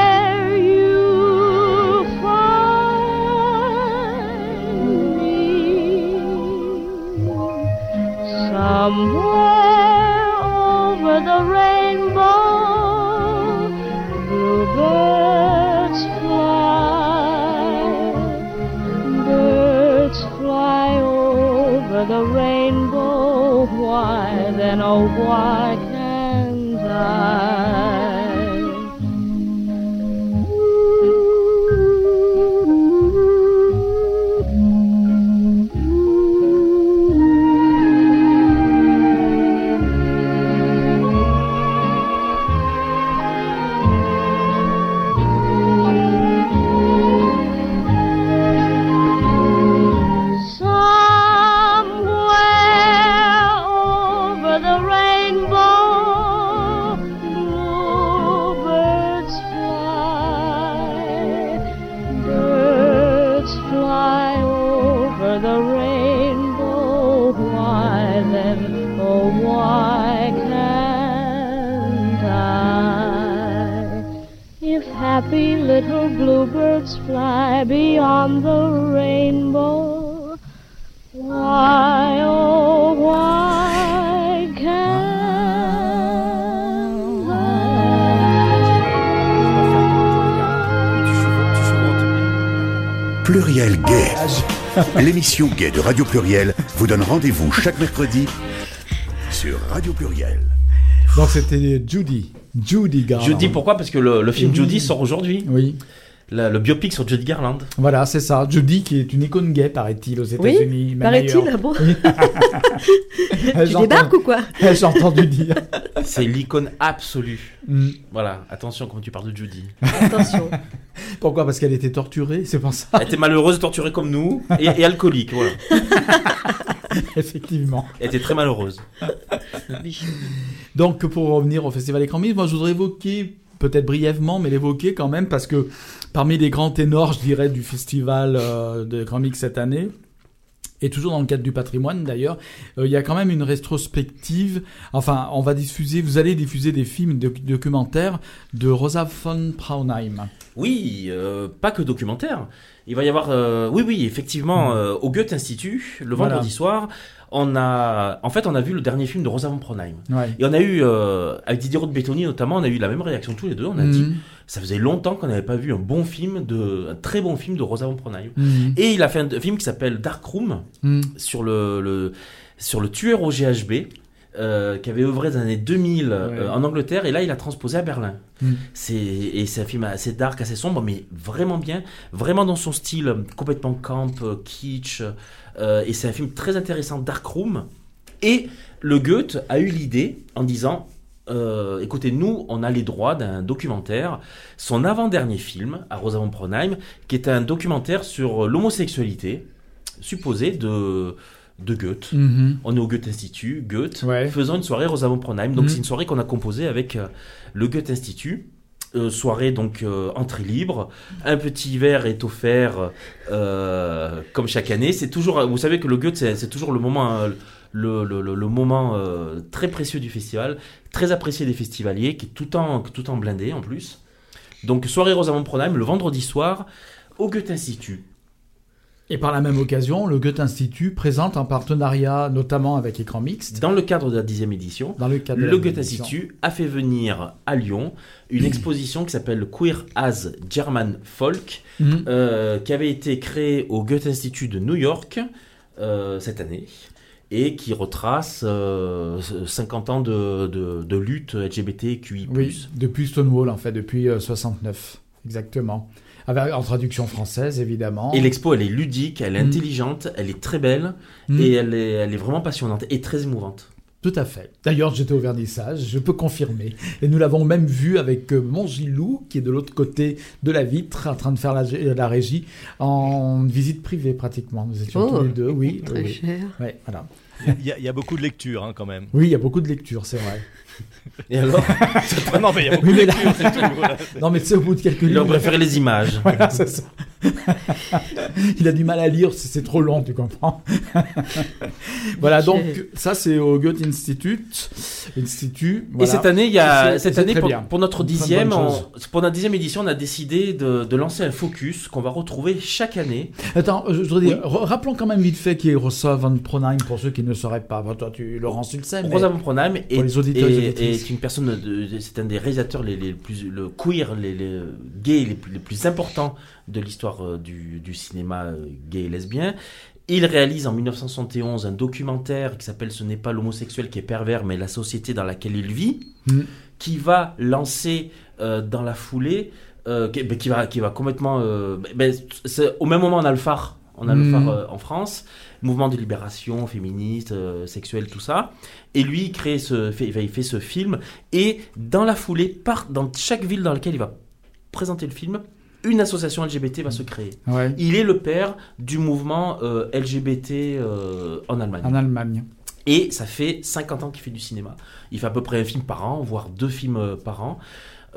L'émission Gay de Radio Pluriel vous donne rendez-vous chaque mercredi sur Radio Pluriel. Donc c'était Judy. Judy Garland. Dis pourquoi? Parce que le, le film. Judy sort aujourd'hui. Oui, Le, le biopic sur Judy Garland. voilà, c'est ça. Judy qui est une icône gay, paraît-il, aux Oui, États-Unis. même paraît-il, ah bon Tu débarques ou quoi J'ai entendu dire. C'est l'icône absolue. Hmm. Voilà, attention quand tu parles de Judy. Attention. Pourquoi? Parce qu'elle était torturée, c'est pour ça, Elle était malheureuse, torturée comme nous, et, et alcoolique, voilà. effectivement. Elle était très malheureuse. Donc, pour revenir au Festival Écran Mille, moi, je voudrais évoquer, peut-être brièvement, mais l'évoquer quand même, parce que parmi les grands ténors, je dirais, du Festival euh, de Grand Mix cette année, et toujours dans le cadre du patrimoine d'ailleurs, euh, il y a quand même une rétrospective. Enfin, on va diffuser, vous allez diffuser des films de, documentaires de Rosa von Braunheim. Oui, euh, pas que documentaire. Il va y avoir, euh, oui, oui, effectivement, euh, au Goethe Institut, le Voilà. vendredi soir, on a, en fait, on a vu le dernier film de Rosa von Braunheim. Ouais. Et on a eu, euh, avec Didier Roth-Bettoni notamment, on a eu la même réaction tous les deux. On a dit, Mhm. ça faisait longtemps qu'on n'avait pas vu un bon film de, un très bon film de Rosa von Braunheim. Mhm. Et il a fait un film qui s'appelle Dark Room Mhm. sur le, le sur le tueur au GHB. euh, qui avait œuvré dans les années 2000 euh, en Angleterre et là il a transposé à Berlin. C'est et c'est un film assez dark, assez sombre, mais vraiment bien, vraiment dans son style complètement camp, kitsch. Euh, et c'est un film très intéressant, Dark Room. Et le Goethe a eu l'idée en disant euh, écoutez, nous, on a les droits d'un documentaire, son avant-dernier film, à Rosa von Braunheim, qui est un documentaire sur l'homosexualité supposée de, de Goethe. Mhm. On est au Goethe Institut, Goethe, Ouais. faisant une soirée Rosa von Braunheim. Donc Mhm. c'est une soirée qu'on a composée avec euh, le Goethe Institut. Euh, soirée donc euh, entrée libre, un petit verre est offert euh, comme chaque année. C'est toujours, vous savez que le Goethe c'est toujours le moment, le, moment très précieux du festival, très apprécié des festivaliers, qui est tout en tout en blindé en plus. Donc soirée Rosa von Braunheim le vendredi soir au Goethe Institut. Et par la même occasion, le Goethe Institut présente un partenariat, notamment avec Écran Mixte, Dans le cadre de la dixième édition, dans le cadre Le Goethe édition. Institut a fait venir à Lyon une exposition qui s'appelle Queer as German Folk, Mhm. euh, qui avait été créée au Goethe Institut de New York euh, cette année et qui retrace euh, 50 ans de, de- de lutte LGBTQI+. Oui, depuis Stonewall, en fait, depuis euh, 69, exactement. Avec, en traduction française, évidemment. Et l'expo, elle est ludique, elle est Mm. intelligente, elle est très belle Mm. et elle est, elle est vraiment passionnante et très émouvante. Tout à fait. D'ailleurs, j'étais au vernissage, je peux confirmer. Et nous l'avons même vu avec euh, mon Gilou, qui est de l'autre côté de la vitre, en train de faire la, la régie, en visite privée pratiquement. Nous étions Oh, tous les deux, oui. Très oui, oui. cher. Ouais, voilà. Il y, a- il y a beaucoup de lectures hein, quand même. Oui, il y a beaucoup de lectures, c'est vrai. Et alors, Ah non, mais il y a beaucoup Oui, de mais là- lectures, c'est tout. voilà. Non, mais tu sais, au bout de quelques il livres, préféré les images. Voilà, c'est ça. il a du mal à lire, c'est c'est trop long, tu comprends. voilà, donc ça c'est au Goethe Institute. Institut. Et voilà. cette année, il y Et a c'est- cette c'est année très pour, bien. pour notre dixième, on- pour notre dixième édition, on a décidé de, de lancer un focus qu'on va retrouver chaque année. Attends, je voudrais dire, re- rappelons quand même vite fait qui est Rosa von Pronheim pour ceux qui ne sauraient pas. Bon, toi, tu, Laurence, tu le sais, mais Rosa von Braunheim est, pour les auditeurs et est- une personne, c'est un des réalisateurs les, les plus le queer, les, les gays les plus, les plus importants de l'histoire euh, du, du cinéma euh, gay et lesbien. Il réalise en 1971 un documentaire qui s'appelle Ce n'est pas l'homosexuel qui est pervers, mais la société dans laquelle il vit, Mm. qui va lancer euh, dans la foulée, euh, qui, ben, qui va, qui va complètement. euh, ben, c'est- au même moment, on a le phare. On a le phare en France, mouvement de libération féministe, euh, sexuelle, tout ça. Et lui, il crée ce, fait, il fait ce film. Et dans la foulée, par, dans chaque ville dans laquelle il va présenter le film, une association LGBT va se créer. ouais, Il est le père du mouvement euh, LGBT euh, en Allemagne. en Allemagne. Et ça fait 50 ans qu'il fait du cinéma. Il fait à peu près un film par an, voire deux films euh, par an.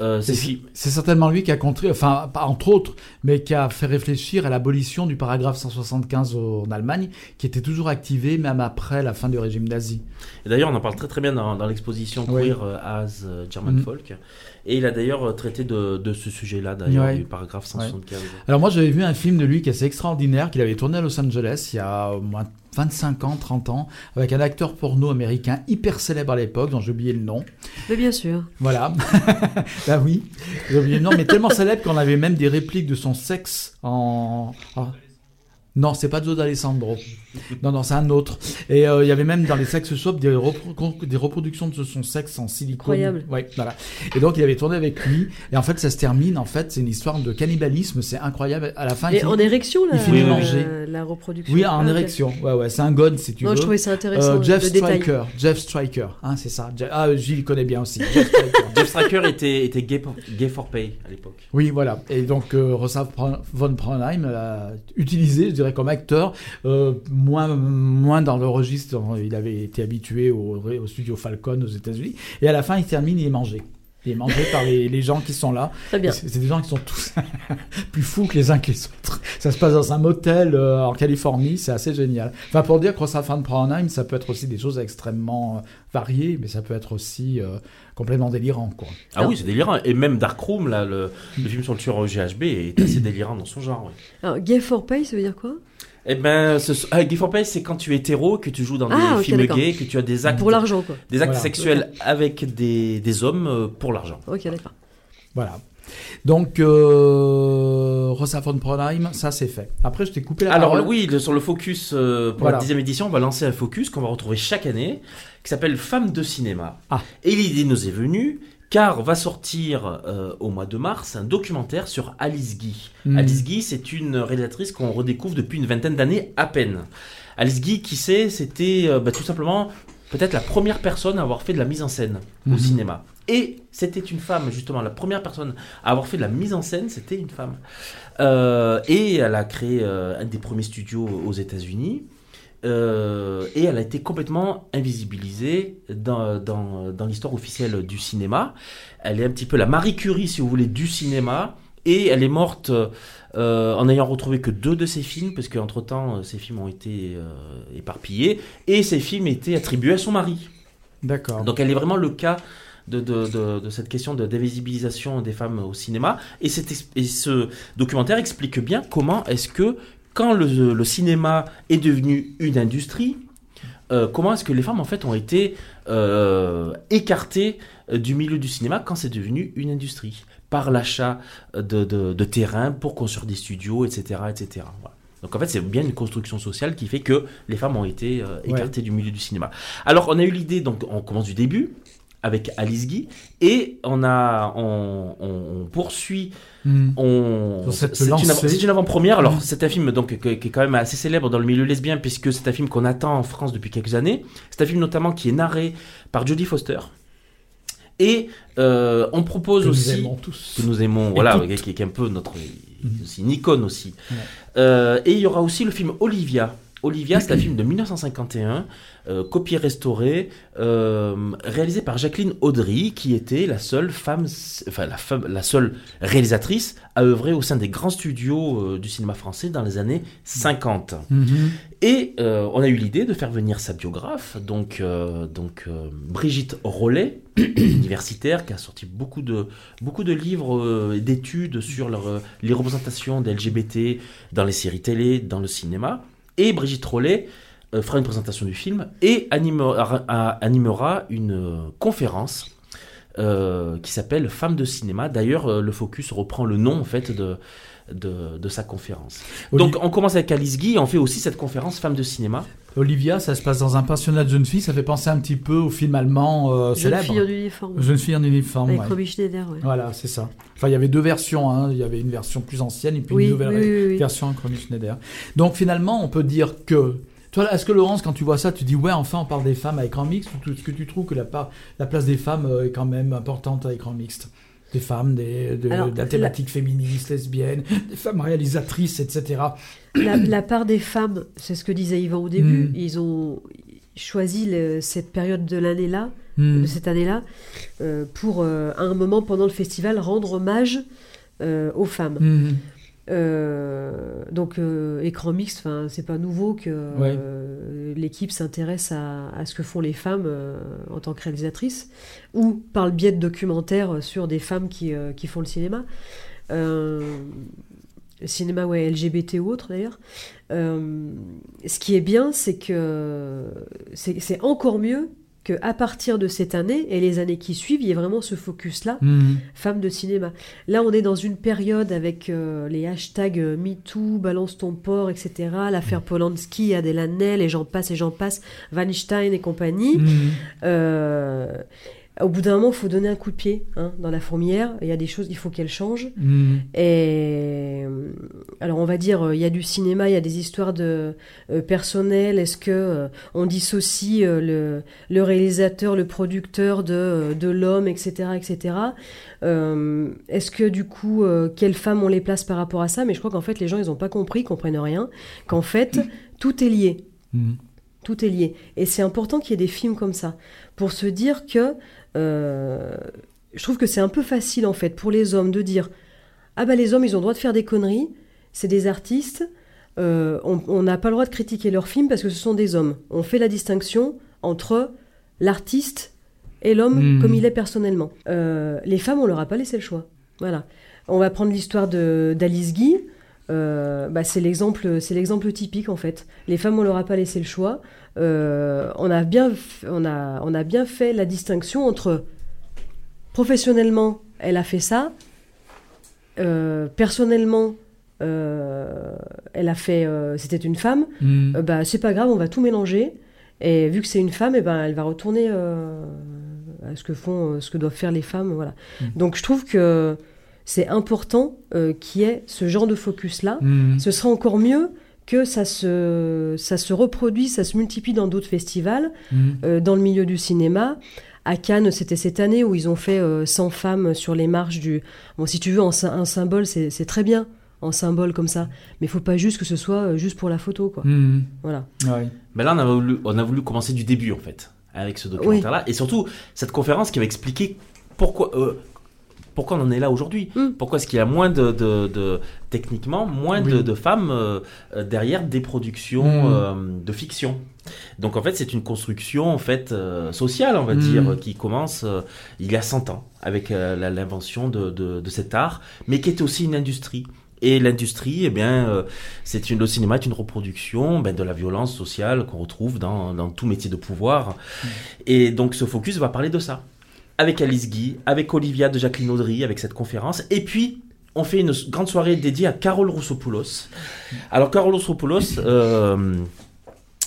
Euh, c'est certainement lui qui a contré, enfin, entre autres, mais qui a fait réfléchir à l'abolition du paragraphe 175 au- en Allemagne, qui était toujours activé même après la fin du régime nazi. Et d'ailleurs, on en parle très très bien dans, dans l'exposition Oui. Queer euh, as euh, German Mhm. Folk. Et il a d'ailleurs traité de, de ce sujet-là, d'ailleurs, Ouais. du paragraphe 175. Alors moi j'avais vu un film de lui qui est assez extraordinaire, qu'il avait tourné à Los Angeles il y a au moins 25 ans, 30 ans, avec un acteur porno américain hyper célèbre à l'époque, dont j'ai oublié le nom. Mais bien sûr. Voilà. bah oui, j'ai oublié le nom, mais tellement célèbre qu'on avait même des répliques de son sexe en... en- Non, c'est pas Joe d'Alessandro. Non, non, c'est un autre. Et euh, il y avait même dans les sex shops des, repro- des reproductions de son sexe en silicone. Incroyable. Ouais, voilà. Et donc il avait tourné avec lui. Et en fait, ça se termine. En fait, c'est une histoire de cannibalisme. C'est incroyable. À la fin, il Et finit- en érection, là, il finit euh, manger. la reproduction. Oui, en Ah, érection. Ouais, ouais, c'est un god si tu Non, veux. je trouvais ça intéressant, Euh, Jeff. Striker. Jeff Striker. Hein, c'est ça. Je- Ah, Gilles connaît bien aussi. Jeff Striker. Jeff était, était gay, pour, gay for pay à l'époque. Oui, voilà. Et donc, euh, Rosa von Braunheim l'a utilisé, je dirais, comme acteur, euh, moins, moins dans le registre. dont Il avait été habitué au, au studio Falcon aux États-Unis. Et à la fin, il termine, il est mangé. Il est mangé par les, les gens qui sont là. Très bien. C'est des gens qui sont tous plus fous que les uns que les autres. Ça se passe dans un motel euh, en Californie, c'est assez génial. Enfin, pour dire que von Braunheim, ça peut être aussi des choses extrêmement euh, variées, mais ça peut être aussi euh, complètement délirant, quoi. Ah Alors- oui, c'est délirant. Et même Dark Room, là, le, le film sur le tueur au GHB, est assez délirant dans son genre. ouais. Alors, gay for pay, ça veut dire quoi? Eh ben, ce, ah, gay for pay, c'est quand tu es hétéro, que tu joues dans Ah, des ok, films gays, que tu as des actes, Pour l'argent, quoi. des actes Voilà. sexuels avec des, des hommes euh, pour l'argent. Ok, d'accord. Voilà. Donc, euh, Rosa von Braunheim, ça c'est fait. Après, je t'ai coupé la Alors parole. oui, le- sur le focus euh, pour Voilà. la dixième édition, on va lancer un focus qu'on va retrouver chaque année, qui s'appelle Femmes de cinéma. Ah. Et l'idée nous est venue car va sortir euh, au mois de mars un documentaire sur Alice Guy. Mhm. Alice Guy, c'est une réalisatrice qu'on redécouvre depuis une vingtaine d'années à peine. Alice Guy, qui sait, c'était euh, bah, tout simplement peut-être la première personne à avoir fait de la mise en scène au Mhm. cinéma. Et c'était une femme, justement, la première personne à avoir fait de la mise en scène, c'était une femme. Euh, et elle a créé un des premiers studios aux États-Unis. Euh, et elle a été complètement invisibilisée dans, dans, dans l'histoire officielle du cinéma. Elle est un petit peu la Marie Curie, si vous voulez, du cinéma. Et elle est morte euh, en n'ayant retrouvé que deux de ses films, parce qu'entre-temps, euh, ses films ont été euh, éparpillés. Et ces films étaient attribués à son mari. D'accord. Donc elle est vraiment le cas de, de, de, de cette question de dévisibilisation des femmes au cinéma. Et, et ce documentaire explique bien comment est-ce que quand le, le cinéma est devenu une industrie, euh, comment est-ce que les femmes en fait ont été euh, écartées euh, du milieu du cinéma quand c'est devenu une industrie? Par l'achat de, de, de terrains pour construire des studios, etc., etc. Voilà. Donc en fait, c'est bien une construction sociale qui fait que les femmes ont été euh, Ouais. écartées du milieu du cinéma. Alors on a eu l'idée, donc on commence du début avec Alice Guy et on a on, poursuit Hmm. on c'est une, avant-première alors Mhm. c'est un film donc qui est quand même assez célèbre dans le milieu lesbien puisque c'est un film qu'on attend en France depuis quelques années c'est un film notamment qui est narré par Jodie Foster et euh, on propose Que nous aussi aimons tous. que nous aimons, Et voilà, qui, qui est un peu notre aussi une icône aussi. Ouais. Euh, et il y aura aussi le film Olivia. Olivia, c'est un film de 1951, euh, copié restauré, euh, réalisé par Jacqueline Audry, qui était la seule femme, enfin la femme, la seule réalisatrice à œuvrer au sein des grands studios euh, du cinéma français dans les années 50. Mhm. Et euh, on a eu l'idée de faire venir sa biographe, donc, donc Brigitte Rollet, universitaire, qui a sorti beaucoup de, beaucoup de livres et d'études sur leur, les représentations des LGBT dans les séries télé, dans le cinéma. Et Brigitte Rollet euh, fera une présentation du film et animera, une euh, conférence euh, qui s'appelle Femmes de cinéma. D'ailleurs, euh, le Focus reprend le nom en fait de, de, de sa conférence. Donc on commence avec Alice Guy et on fait aussi cette conférence Femmes de cinéma. Olivia, ça se passe dans un pensionnat de jeunes filles. Ça fait penser un petit peu au film allemand euh, Jeune célèbre. fille en uniforme. Jeune fille en uniforme. Avec ouais. Schneider, ouais. Voilà, c'est ça. Enfin, il y avait deux versions. hein. Il y avait une version plus ancienne et puis Oui, une nouvelle oui, oui, oui. version avec Romy Schneider. Donc finalement, on peut dire que. Toi, est-ce que Laurence, quand tu vois ça, tu dis ouais, enfin, on parle des femmes à écran mixte ou est-ce que tu trouves que la, part- la place des femmes euh, est quand même importante à écran mixte? Des femmes, des, de, Alors, de la la- thématique féministe, lesbienne, des femmes réalisatrices, etc. La, la part des femmes, c'est ce que disait Yvan au début, Mm. ils ont choisi le- cette période de l'année-là Hmm. de cette année-là, euh, pour euh, à un moment pendant le festival rendre hommage euh, aux femmes. Hmm. Euh, donc euh, écran mixte, enfin c'est pas nouveau que Ouais. euh, l'équipe s'intéresse à, à ce que font les femmes euh, en tant que réalisatrices, ou par le biais de documentaires sur des femmes qui, qui font le cinéma. Le cinéma ouais, LGBT ou autre d'ailleurs. Ce qui est bien, c'est que c'est encore mieux qu'à partir de cette année et les années qui suivent, il y ait vraiment ce focus-là Hmm. femmes de cinéma. Là, on est dans une période avec euh, les hashtags euh, MeToo, Balance ton port, etc. L'affaire Polanski, Adèle Hanel, et j'en passe et j'en passe, Weinstein et compagnie. Hmm. Euh, au bout d'un moment, il faut donner un coup de pied hein, dans la fourmière. Il y a des choses, il faut qu'elles changent. Hmm. Et euh, alors on va dire, euh, il y a du cinéma, il y a des histoires de euh, personnelles. Est-ce que euh, on dissocie euh, le, le réalisateur, le producteur de, de l'homme, etc., etc. Est-ce que du coup, quelles femmes on les place par rapport à ça? Mais je crois qu'en fait, les gens ils n'ont pas compris, comprennent rien. Qu'en fait, tout est lié. Hmm. Tout est lié. Et c'est important qu'il y ait des films comme ça pour se dire que je trouve que c'est un peu facile en fait pour les hommes de dire ah bah les hommes ils ont le droit de faire des conneries, c'est des artistes, euh, on n'a pas le droit de critiquer leurs films parce que ce sont des hommes. On fait la distinction entre l'artiste et l'homme Hmm. comme il est personnellement. Euh, les femmes on leur a pas laissé le choix. Voilà. On va prendre l'histoire de d'Alice Guy. Euh, bah, c'est l'exemple, c'est l'exemple typique en fait. Les femmes, on leur a pas laissé le choix. Euh, on a bien, on a, on a bien fait la distinction entre professionnellement, elle a fait ça, euh, personnellement, elle a fait, c'était une femme. Euh, bah, c'est pas grave, on va tout mélanger. Et vu que c'est une femme, et ben, elle va retourner à ce que font, ce que doivent faire les femmes, voilà. Mm. Donc je trouve que c'est important euh, qu'il y ait ce genre de focus-là. Hmm. Ce sera encore mieux que ça se, ça se reproduit, ça se multiplie dans d'autres festivals, Hmm. euh, dans le milieu du cinéma. À Cannes, c'était cette année où ils ont fait euh, 100 femmes sur les marches du... Bon, si tu veux, en un symbole, c'est très bien, en symbole comme ça. Mais il faut pas juste que ce soit euh, juste pour la photo, quoi. Hmm. Voilà. Ouais. Mais là, on a, voulu, on a voulu commencer du début, en fait, avec ce documentaire-là. Et surtout, cette conférence qui va expliquer pourquoi, euh, pourquoi on en est là aujourd'hui? Mm. Pourquoi est-ce qu'il y a moins de, de- de- techniquement, moins de, Oui. de femmes euh, derrière des productions Mm. euh, de fiction? Donc, en fait, c'est une construction, en fait, euh, sociale, on va Mm. dire, qui commence euh, il y a 100 ans, avec euh, l'invention de, de- de cet art, mais qui est aussi une industrie. Et l'industrie, eh bien, euh, c'est une, le cinéma est une reproduction ben, de la violence sociale qu'on retrouve dans, dans tout métier de pouvoir. Et donc ce focus va parler de ça. Avec Alice Guy, avec Olivia de Jacqueline Audry, avec cette conférence. Et puis, on fait une grande soirée dédiée à Carole Roussopoulos. Alors, Carole Roussopoulos, euh,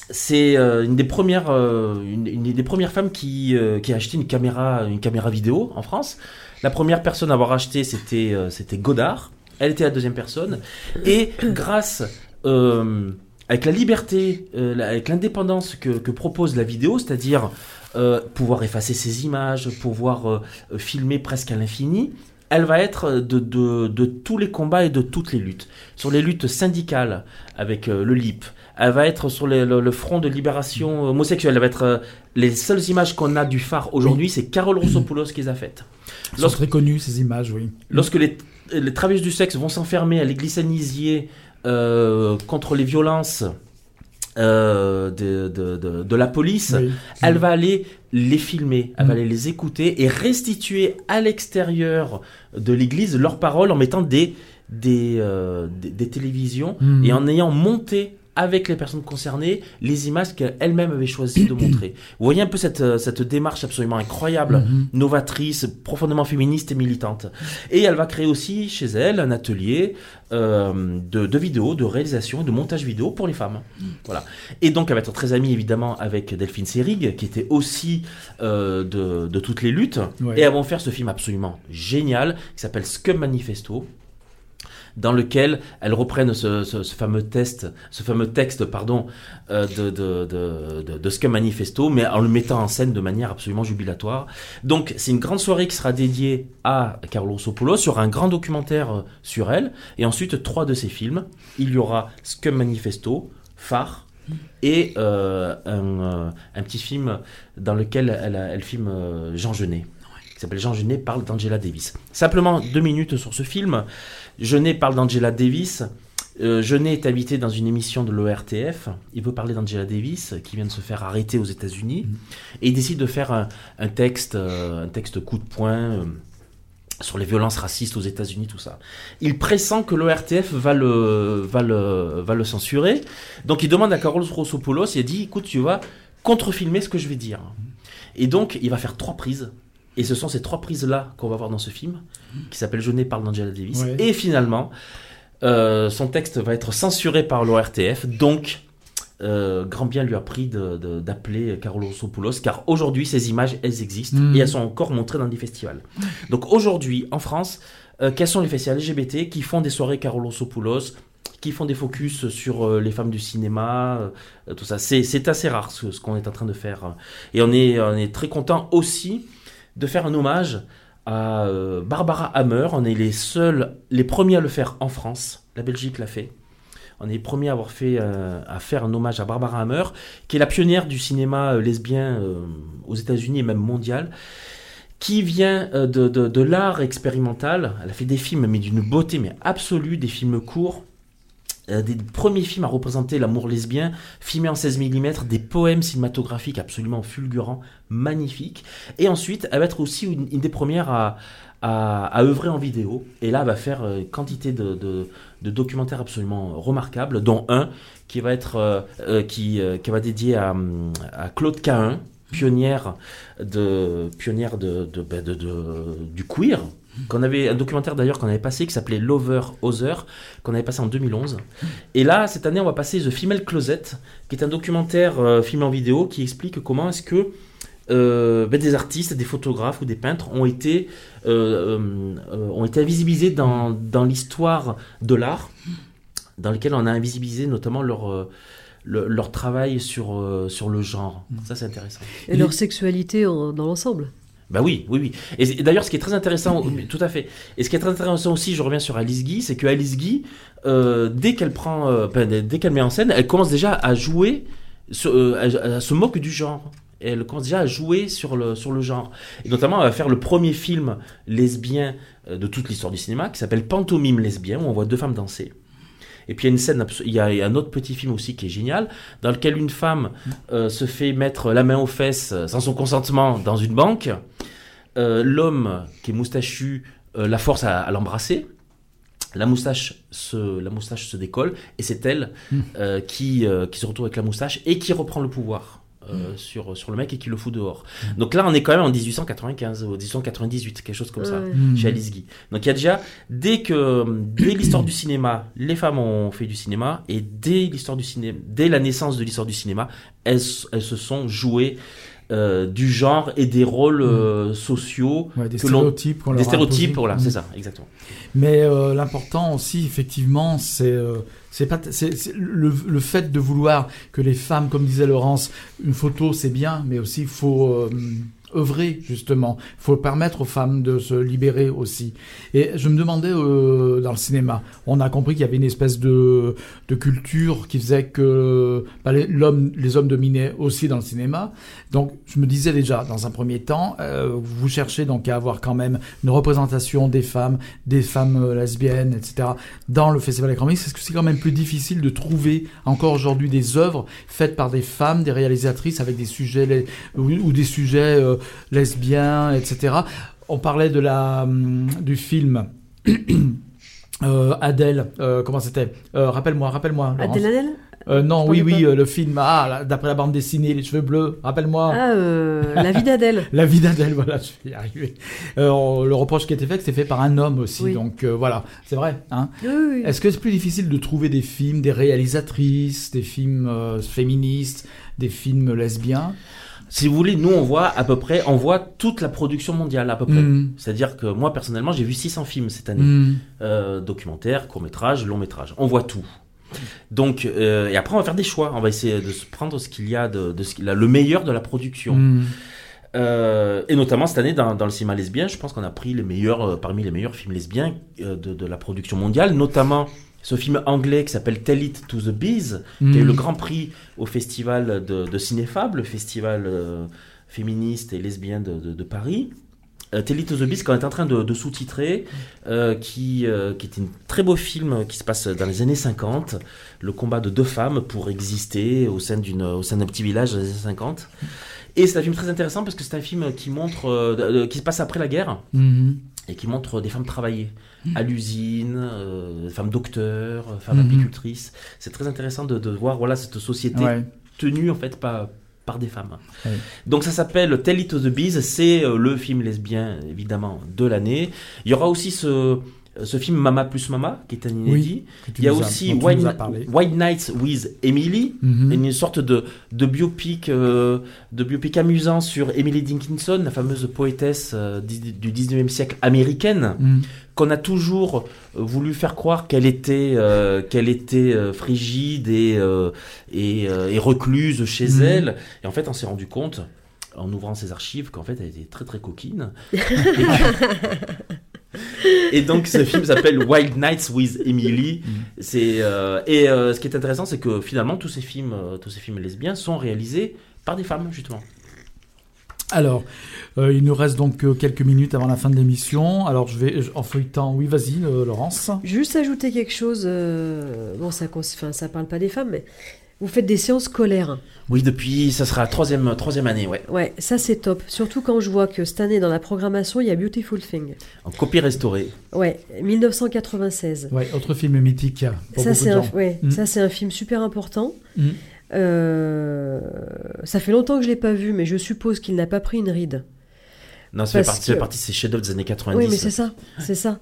c'est euh, une des premières, euh, une, des premières femmes qui, euh, qui a acheté une caméra, une caméra vidéo en France. La première personne à avoir acheté, c'était Godard. Elle était la deuxième personne. Et grâce, avec la liberté, avec l'indépendance que propose la vidéo, c'est-à-dire euh, pouvoir effacer ses images, pouvoir euh, euh, filmer presque à l'infini, elle va être de, de, de tous les combats et de toutes les luttes. Sur les luttes syndicales avec euh, le LIP, elle va être sur les- le, le front de libération homosexuelle. Elle va être les seules images qu'on a du phare aujourd'hui, c'est Carole Roussopoulos qui les a faites. Elles sont Lorsque- très connues, ces images, oui. Lorsque les, les travailleuses du sexe vont s'enfermer à l'église euh, contre les violences euh, de, de, de, de la police, Oui. elle va aller les filmer, elle va Mm. aller les écouter et restituer à l'extérieur de l'église leurs paroles en mettant des, des, euh, des, des télévisions Mm. et en ayant monté avec les personnes concernées les images qu'elles-mêmes avaient choisi de montrer. Vous voyez un peu cette, euh, cette démarche absolument incroyable Mhm. novatrice, profondément féministe et militante. Et elle va créer aussi chez elle un atelier euh, de, de vidéo, de réalisation et de montage vidéo pour les femmes. Voilà. Et donc elle va être très amie évidemment avec Delphine Seyrig, qui était aussi euh, de, de toutes les luttes. Ouais. Et elles vont faire ce film absolument génial qui s'appelle Scum Manifesto dans lequel elles reprennent ce, fameux test, ce fameux texte, pardon, euh, de, de, Manifesto, mais en le mettant en scène de manière absolument jubilatoire. Donc, c'est une grande soirée qui sera dédiée à. Il y aura un grand documentaire euh, sur elle, et ensuite trois de ses films. Il y aura Scum Manifesto, Phare et euh, un, petit film dans lequel elle, filme Jean Genet, qui s'appelle Jean Genet parle d'Angela Davis. Simplement deux minutes sur ce film. Genet parle d'Angela Davis. Euh, Genet est invité dans une émission de l'ORTF. Il veut parler d'Angela Davis, qui vient de se faire arrêter aux États-Unis, et il décide de faire un, un texte, euh, un texte coup de poing. euh, sur les violences racistes aux États-Unis, tout ça. Il pressent que l'ORTF va le, va, le, va le censurer. Donc il demande à Carlos Rossopoulos, il dit, écoute, tu vas contrefilmer ce que je vais dire. Et donc il va faire trois prises. Et ce sont ces trois prises-là qu'on va voir dans ce film, qui s'appelle Je n'ai parle d'Angela Davis. Ouais. Et finalement, euh, son texte va être censuré par l'ORTF. Donc, euh, grand bien lui a pris d'appeler Carlos Rossopoulos, car aujourd'hui, ces images, elles existent Mm. et elles sont encore montrées dans des festivals. Donc aujourd'hui, en France, euh, quels sont les festivals LGBT qui font des soirées Carlos Sopoulos, qui font des focus sur euh, les femmes du cinéma, tout ça? C'est c'est assez rare ce, ce qu'on est en train de faire. Et on est, on est très content aussi de faire un hommage à euh, Barbara Hammer. On est les seuls, les premiers à le faire en France. La Belgique l'a fait. On est les premiers à avoir fait euh, à faire un hommage à Barbara Hammer, qui est la pionnière du cinéma euh, lesbien aux États-Unis et même mondial qui vient de, de, de l'art expérimental. Elle a fait des films, mais d'une beauté mais absolue, des films courts. Des premiers films à représenter l'amour lesbien, filmés en 16 mm, des poèmes cinématographiques absolument fulgurants, magnifiques. Et ensuite, elle va être aussi une, des premières à, œuvrer en vidéo. Et là, elle va faire euh, quantité de, documentaires absolument remarquables, dont un qui va être euh, euh, qui, euh, qui va dédié à, Claude Cahin, pionnière de pionnière ben, du queer. Qu'on avait un documentaire d'ailleurs qu'on avait passé qui s'appelait Lover Other qu'on avait passé en 2011. Et là cette année on va passer The Female Closet qui est un documentaire euh, filmé en vidéo qui explique comment est-ce que euh, ben, des artistes, des photographes ou des peintres ont été euh, euh, ont été invisibilisés dans, dans l'histoire de l'art, dans lequel on a invisibilisé notamment leur le- leur travail sur, sur le genre. Ça, c'est intéressant. Et leur sexualité en- dans l'ensemble. Bah oui, oui, oui. Et, d'ailleurs, ce qui est très intéressant, tout à fait. Et ce qui est très intéressant aussi, je reviens sur Alice Guy, c'est que Alice Guy, euh, dès qu'elle prend, euh, ben, dès qu'elle met en scène, elle commence déjà à jouer, sur- euh, elle, elle se moque du genre. Elle commence déjà à jouer sur le, sur le genre. Et notamment, elle va faire le premier film lesbien de toute l'histoire du cinéma, qui s'appelle Pantomime lesbien, où on voit deux femmes danser. Et puis il y a une scène, il y a, un autre petit film aussi qui est génial, dans lequel une femme euh, se fait mettre la main aux fesses sans son consentement dans une banque. Euh, L'homme qui est moustachu euh, la force à, à l'embrasser. La moustache, se, la moustache se décolle et c'est elle euh, qui, euh, qui se retrouve avec la moustache et qui reprend le pouvoir. euh, sur, sur le mec et qui le fout dehors. Donc là, on est quand même en 1895 ou 1898, quelque chose comme ça. Hmm. chez Alice Guy. Donc il y a déjà, dès que, dès l'histoire du cinéma, les femmes ont fait du cinéma, et dès l'histoire du cinéma, dès la naissance de l'histoire du cinéma, elles, elles se sont jouées euh, du genre et des rôles euh, sociaux, Ouais, des que l'on- stéréotypes. des stéréotypes, voilà, Mm. c'est ça, exactement. Mais euh, l'important aussi, effectivement, c'est euh, c'est pas c'est c'est le, le fait de vouloir que les femmes, comme disait Laurence, une photo c'est bien, mais aussi il faut euh, œuvrer justement. Il faut permettre aux femmes de se libérer aussi. Et je me demandais euh, dans le cinéma, on a compris qu'il y avait une espèce de de culture qui faisait que bah, l'homme, les hommes dominaient aussi dans le cinéma. Donc je me disais déjà, dans un premier temps, euh, vous cherchez donc à avoir quand même une représentation des femmes, des femmes euh, lesbiennes, etc. dans le Festival Mix. Est-ce que c'est quand même plus difficile de trouver encore aujourd'hui des œuvres faites par des femmes, des réalisatrices avec des sujets ou, ou des sujets euh, lesbiens, etc. On parlait de la hum, du film. Euh, Adèle, euh, comment c'était Euh, Rappelle-moi, rappelle-moi. Adèle Adèle? Euh, non, oui, oui, le film. Ah, d'après la bande dessinée, les cheveux bleus. Rappelle-moi. Ah, La vie d'Adèle. La vie d'Adèle, voilà, je vais y arriver. Le reproche qui a été fait, c'était fait par un homme aussi. Oui. Donc voilà, c'est vrai. Hein. Oui, oui. Est-ce que c'est plus difficile de trouver des films, des réalisatrices, des films féministes, des films lesbiens? Si vous voulez, nous on voit à peu près, on voit toute la production mondiale à peu près. Mm. C'est-à-dire que moi personnellement, j'ai vu 600 films cette année. Mm. euh, documentaire, court métrage, long métrage. On voit tout. Donc, euh, et après, on va faire des choix. On va essayer de se prendre ce qu'il y a de, de ce qu'il a, le meilleur de la production. Mm. Euh, et notamment cette année, dans, dans le cinéma lesbien, je pense qu'on a pris les meilleurs, parmi les meilleurs films lesbiens de, de la production mondiale, notamment ce film anglais qui s'appelle Tell It to the Bees, qui a eu le grand prix au festival de, de le festival euh, féministe et lesbien de, de- de Paris. Euh, Tell It to the Bees qu'on est en train de, de sous-titrer, euh, qui, euh, qui est un très beau film qui se passe dans les années 50, le combat de deux femmes pour exister au sein d'une au sein d'un petit village dans les années 50. Et c'est un film très intéressant parce que c'est un film qui montre qui se passe après la guerre Mhm. Et qui montre des femmes travailler à l'usine, euh, femmes docteurs, euh, femmes Mhm. apicultrices. C'est très intéressant de, de voir voilà cette société Ouais. tenue en fait par par des femmes. Ouais. Donc ça s'appelle Tell It to the Bees, c'est euh, le film lesbien évidemment de l'année. Il y aura aussi ce ce film Mama plus Mama qui est un inédit. Il y a aussi White, Nights with Emily, Mhm. une sorte de, de biopic euh, de biopic amusant sur Emily Dickinson, la fameuse poétesse euh, du du 19e siècle américaine, Mhm. qu'on a toujours euh, voulu faire croire qu'elle était, euh, qu'elle était euh, frigide et, euh, et, euh, et recluse chez Mhm. elle. Et en fait, on s'est rendu compte, en ouvrant ses archives, qu'en fait, elle était très très coquine. et, donc, ce film s'appelle Wild Nights with Emily. C'est euh, et euh, ce qui est intéressant, c'est que finalement, tous ces films, euh, tous ces films lesbiens sont réalisés par des femmes justement. Alors, euh, il nous reste donc quelques minutes avant la fin de l'émission. Alors, je vais, en feuilletant, oui, vas-y, euh, Laurence. Juste ajouter quelque chose. euh, bon, ça, enfin, ça parle pas des femmes, mais vous faites des séances scolaires. Oui, depuis, ça sera la troisième, troisième année, ouais. Ouais, ça c'est top. Surtout quand je vois que cette année dans la programmation, il y a Beautiful Thing. En copie restaurée. Ouais, 1996. Ouais, autre film mythique pour Ça beaucoup c'est un, ouais, Mm. ça c'est un film super important. Mm. Euh, ça fait longtemps que je l'ai pas vu, mais je suppose qu'il n'a pas pris une ride. Non, ça fait Parce partie, fait que- partie de ces chefs-d'œuvre des années 90. Oui, mais c'est ça, c'est ça.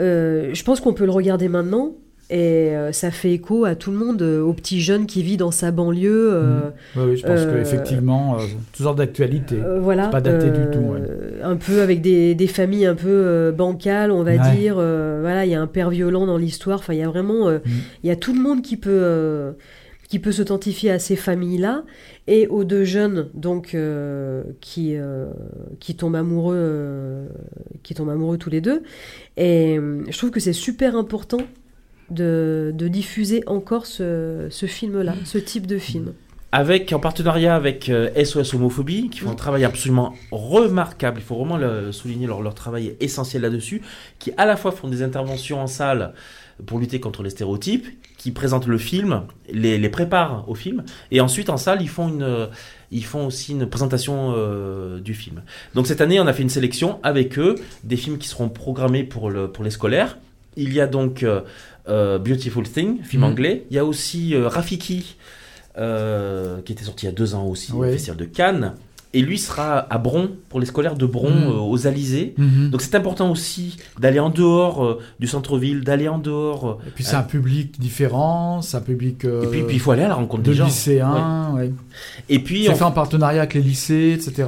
Euh, je pense qu'on peut le regarder maintenant. Et euh, ça fait écho à tout le monde, euh, au petit jeune qui vit dans sa banlieue. euh, Oui, oui, je pense Euh, qu'effectivement, euh, toujours d'actualité. Euh, voilà. Pas daté du tout, ouais. Un peu avec des, des familles un peu bancales, on va Ouais. dire. voilà, il y a un père violent dans l'histoire. Enfin, il y a vraiment, euh, Mm. il y a tout le monde qui peut, qui peut s'identifier à ces familles-là et aux deux jeunes donc qui qui tombent amoureux, qui tombent amoureux tous les deux. Et je trouve que c'est super important. De, de diffuser encore ce, ce film-là, ce type de film. Avec, en partenariat avec euh, SOS Homophobie, qui font un travail absolument remarquable. Il faut vraiment le souligner, leur, leur travail est essentiel là-dessus. Qui à la fois font des interventions en salle pour lutter contre les stéréotypes, qui présentent le film, les, les préparent au film, et ensuite en salle ils font une, euh, ils font aussi une présentation euh, du film. Donc cette année on a fait une sélection avec eux des films qui seront programmés pour le pour les scolaires. Il y a donc euh, euh, Beautiful Thing, film Mhm. anglais. Il y a aussi euh, Rafiki, euh, qui était sorti il y a deux ans aussi au Festival de Cannes. Et lui sera à Bron, pour les scolaires de Bron, Mhm. euh, aux Alizés. Mhm. Donc c'est important aussi d'aller en dehors euh, du centre-ville, d'aller en dehors. euh, Et puis c'est un public différent, c'est un public et puis il faut aller à la rencontre de des gens. lycéens. ouais. Et puis C'est on- fait en partenariat avec les lycées, etc.,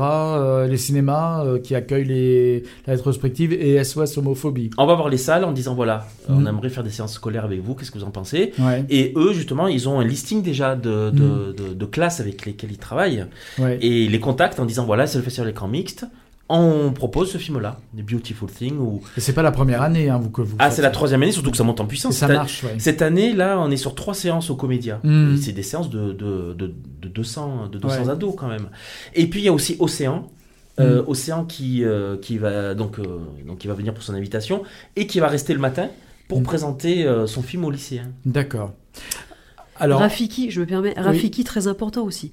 les cinémas qui accueillent les, la rétrospective et SOS Homophobie. on va voir les salles en disant voilà, on Mhm. aimerait faire des séances scolaires avec vous, qu'est-ce que vous en pensez? Ouais, Et eux justement, ils ont un listing déjà de, de, Mhm. de- de classes avec lesquelles ils travaillent et les en disant voilà, c'est le festival d'écran mixte. On propose ce film-là, The Beautiful Thing. Ou... Et c'est pas la première année hein, vous, que vous Ah, c'est la troisième année, surtout que ça monte en Et puissance. ça Cette- marche, ouais. Cette année, là, on est sur trois séances au Comédia. Et C'est des séances de, de, de, de 200, de 200 Ouais. ados quand même. Et puis il y a aussi Océan. Euh, Mhm. Océan qui, euh, qui, va, donc, euh, donc, qui va venir pour son invitation et qui va rester le matin pour Mhm. présenter euh, son film aux lycéens. D'accord. Alors, Rafiki, je me permets, Rafiki très important aussi.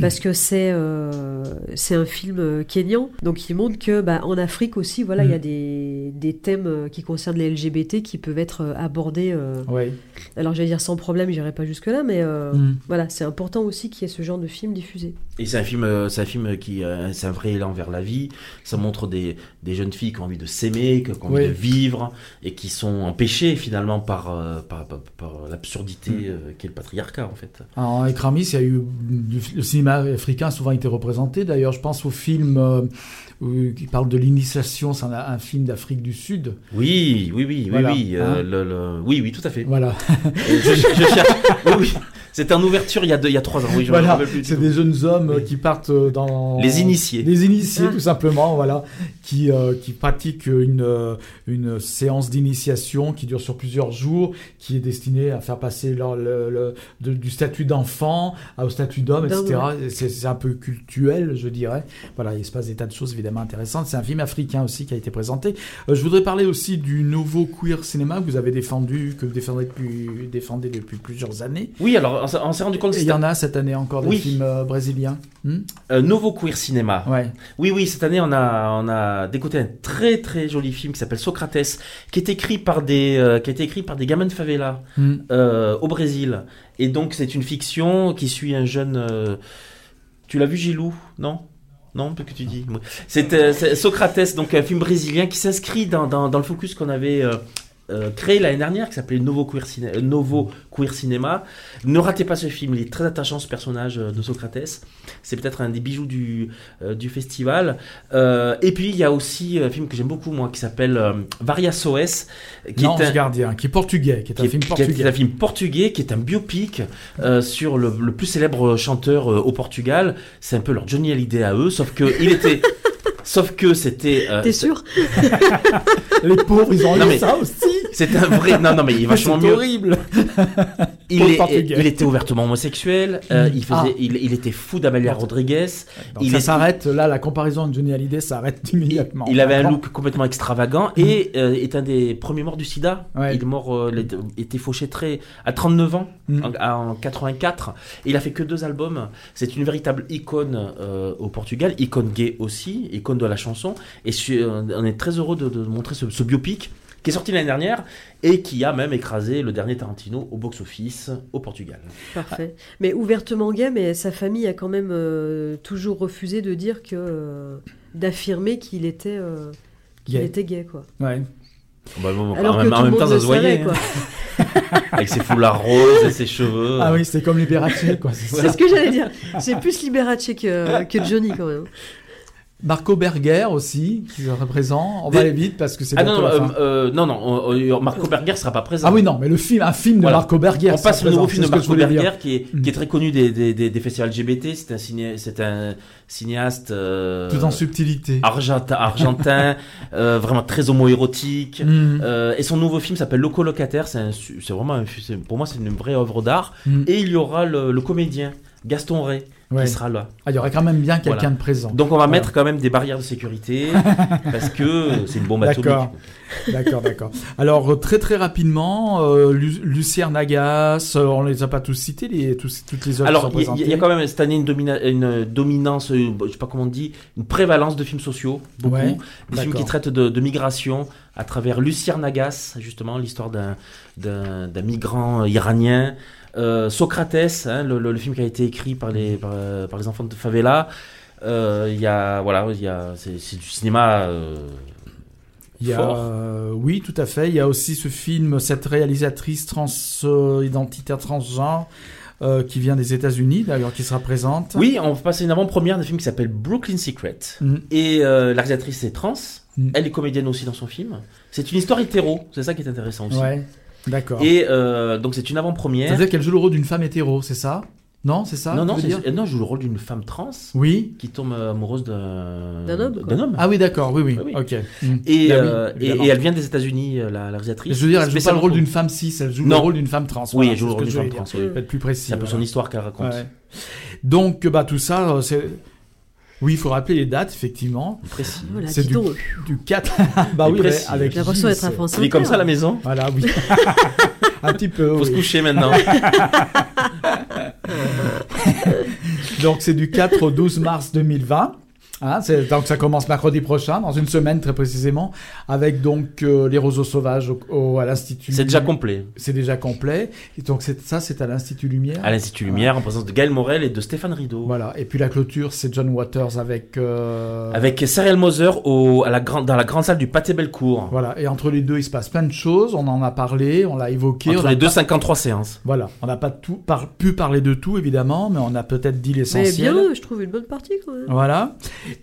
Parce que c'est euh, c'est un film euh, kényan, donc il montre que bah, en Afrique aussi, voilà, il y a Mm. Des, des thèmes euh, qui concernent les LGBT qui peuvent être euh, abordés. euh, ouais. alors j'allais dire sans problème, j'irai pas jusque là, mais euh, Mhm. voilà, c'est important aussi qu'il y ait ce genre de film diffusé. Et c'est un film, euh, c'est un film qui, euh, c'est un vrai élan vers la vie. Ça montre des, des jeunes filles qui ont envie de s'aimer, qui ont envie de vivre et qui sont empêchées finalement par, euh, par, par, par l'absurdité Mm. euh, qu'est le patriarcat en fait. En Écramis, il y a eu le cinéma africain a souvent été représenté. D'ailleurs, je pense au film euh, qui parle de l'initiation. C'est un, un film d'Afrique du Sud. Oui, oui, oui, oui, Voilà, oui, euh, hein. le- le- oui, oui, tout à fait. Voilà. Euh, je, je cherche. Oui, oui. C'était en ouverture il y a deux, il y a trois ans. Oui, Voilà, c'est des jeunes hommes euh, qui partent euh, dans Les initiés. les initiés Ah. tout simplement, voilà, qui euh, qui pratiquent une euh, une séance d'initiation qui dure sur plusieurs jours, qui est destinée à faire passer leur le, le- de- du statut d'enfant au statut d'homme, etc. C'est un peu cultuel, je dirais. Voilà, il se passe des tas de choses évidemment intéressantes. C'est un film africain aussi qui a été présenté. Euh, je voudrais parler aussi du nouveau queer cinéma que vous avez défendu, que vous défendez depuis défendez depuis plusieurs années. Oui, alors on s'est- rendu compte que Et il y en a cette année encore des Oui. films euh, brésiliens. Hmm un Novo Queer Cinéma. ouais. Oui, oui, cette année, on a, on a décoté un très, très joli film qui s'appelle Socrates, qui est écrit par des, euh, qui a été écrit par des gamins de favela, Hmm. euh, au Brésil. Et donc, c'est une fiction qui suit un jeune, euh, tu l'as vu, Gilou? Non? Non, que tu dis. C'est euh, Socrates, donc un film brésilien qui s'inscrit dans, dans, dans le focus qu'on avait euh, euh, créé l'année dernière, qui s'appelait Novo Queer, Ciné- euh, Novo Queer Cinéma. Ne ratez pas ce film, il est très attachant ce personnage euh, de Socrates. C'est peut-être un des bijoux du, euh, du festival. Euh, et puis il y a aussi un film que j'aime beaucoup moi qui s'appelle euh, Varias OS, qui Non, est un, Gardien, qui est portugais, qui est un qui film est- portugais. qui est un film portugais, qui est un biopic euh, sur le, le plus célèbre chanteur euh, au Portugal. C'est un peu leur Johnny Hallyday à eux, sauf que il était, sauf que c'était, euh, T'es sûr? Les pauvres, ils ont Non, eu mais- ça aussi. C'est un vrai, non non mais il est vachement mieux. horrible. Il, est- il était ouvertement homosexuel. euh, Mm. il faisait, Ah. il, il était fou d'Amalia Bon. Rodriguez. Donc Il ça s'arrête, là, la comparaison de Johnny Hallyday s'arrête immédiatement. Il avait un look complètement extravagant et euh, est un des premiers morts du sida. Ouais. Il est mort, euh, était- fauché très à 39 ans, Mm. en, en 84. Et il a fait que deux albums. C'est une véritable icône euh, au Portugal, icône gay aussi, icône de la chanson. Et on est très heureux de, de montrer ce, ce biopic qui est sorti l'année dernière et qui a même écrasé le dernier Tarantino au box-office au Portugal. Parfait. Mais ouvertement gay, mais sa famille a quand même euh, toujours refusé de dire que. euh, d'affirmer qu'il était. euh, qu'il Gay. était gay, quoi. Ouais. Bah, bon, Alors en que même, tout en le même monde temps, ça le se voyait. quoi. hein. Avec ses foulards roses et ses cheveux. Ah oui, c'était comme Liberace, quoi. c'est ça. C'est ce que j'allais dire. C'est plus Liberace que, que Johnny, quand même. Marco Berger aussi, qui est présent. On va aller vite parce que c'est Ah non, bientôt non, la euh, fin. euh, non, non, euh, Marco Berger sera pas présent. Ah oui, non, mais le film, un film de. Marco Berger. On sera passe le nouveau film de Marco. Berger qui est, Mm. qui est très connu des, des, des, des festivals LGBT. C'est un, ciné, un cinéaste euh, Tout en subtilité. argentin, argentin euh, vraiment très homoérotique. Mm. Euh, et son nouveau film s'appelle Loco Locataire. C'est, vraiment, un- pour moi, c'est une vraie œuvre d'art. Mm. Et il y aura le, le comédien Gaston Ray Ouais. qui sera là. Ah, il y aurait quand même bien quelqu'un Voilà. de présent. Donc on va mettre quand même des barrières de sécurité parce que c'est une bombe atomique. D'accord. D'accord, d'accord. Alors euh, très très rapidement, euh, Lu- Nagas, euh, on les a pas tous cités, les, tous, toutes les œuvres Alors, il y, a- y quand même cette année une, domina- une dominance, euh, je sais pas comment on dit, une prévalence de films sociaux, beaucoup. Ouais, des films qui traitent de, de migration à travers Luciérnagas, justement, l'histoire d'un migrant iranien. Euh, Socrates, hein, le, le- le film qui a été écrit par les, par, euh, par les enfants de favela. Euh, Il y a, voilà, il y a, c'est, du cinéma. euh, Il y a, fort. euh, oui, tout à fait. Il y a aussi ce film, cette réalisatrice trans, euh, identitaire transgenre, euh, qui vient des États-Unis, d'ailleurs, qui sera présente. Oui, on va passer une avant-première d'un film qui s'appelle Brooklyn Secret. Mm. Et la réalisatrice est trans. Mm. Elle est comédienne aussi dans son film. C'est une histoire hétéro. C'est ça qui est intéressant aussi. Ouais, d'accord. Et euh, donc c'est une avant-première. C'est-à-dire qu'elle joue le rôle d'une femme hétéro, c'est ça? Non, c'est ça non, non, je joue le rôle d'une femme trans Oui. qui tombe amoureuse d'un homme, homme. Ah oui, d'accord, oui, oui. Ok. Et, Bah oui, euh, et, elle vient des États-Unis, euh, la, la réalisatrice. Je veux dire, elle joue pas le rôle d'une femme cis, elle joue Non. le rôle d'une femme trans. Oui, voilà, elle joue le rôle d'une femme trans. oui. Faut être plus précis. C'est un peu son histoire qu'elle raconte. Donc, bah, tout ça, c'est. Oui, il faut rappeler les dates, effectivement. Précis. Voilà, C'est dis du- donc. Du 4. bah Et oui, précis. avec J'ai l'impression d'être un c'est- France Il est comme ça à la maison. Voilà, oui. un petit peu. Faut se oui. coucher maintenant. Donc, c'est du 4 au 12 mars 2020. Hein, donc ça commence mercredi prochain, dans une semaine très précisément, avec donc euh, les roseaux sauvages au, au- à l'Institut. c'est déjà complet. C'est déjà complet. Et donc ça, c'est à l'Institut Lumière. À l'Institut Lumière, en présence de Gaël Morel et de Stéphane Rideau. Voilà. Et puis la clôture, c'est John Waters avec. euh, Avec Serial Moser au, à la grande, dans la grande salle du Pâté Bellecour. Voilà. Et entre les deux, il se passe plein de choses. On en a parlé, on l'a évoqué. Entre on les deux, pas- 53 séances. Voilà. On n'a pas tout par- pu parler de tout évidemment, mais on a peut-être dit l'essentiel. bien, je trouve une bonne partie, quand même. Voilà.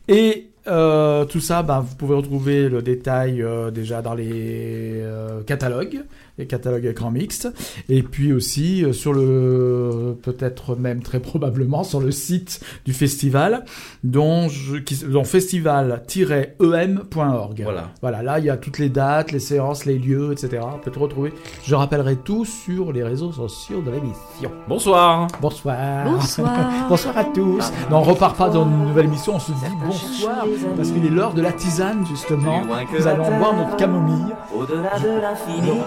Et euh, tout ça, bah, vous pouvez retrouver le détail euh, déjà dans les euh, catalogues. Et catalogue écran mixte. Et puis aussi euh, sur le, peut-être même très probablement sur le site du festival, dont, je, qui, dont festival-em.org. Voilà. Voilà, là il y a toutes les dates, les séances, les lieux, etc. On peut te retrouver. Je rappellerai tout sur les réseaux sociaux de l'émission. Bonsoir. Bonsoir. Bonsoir. Bonsoir à tous. Non, on repart pas dans une nouvelle émission, on se dit bonsoir parce qu'il est l'heure de la tisane justement. Nous allons boire notre camomille. au-delà de l'infini.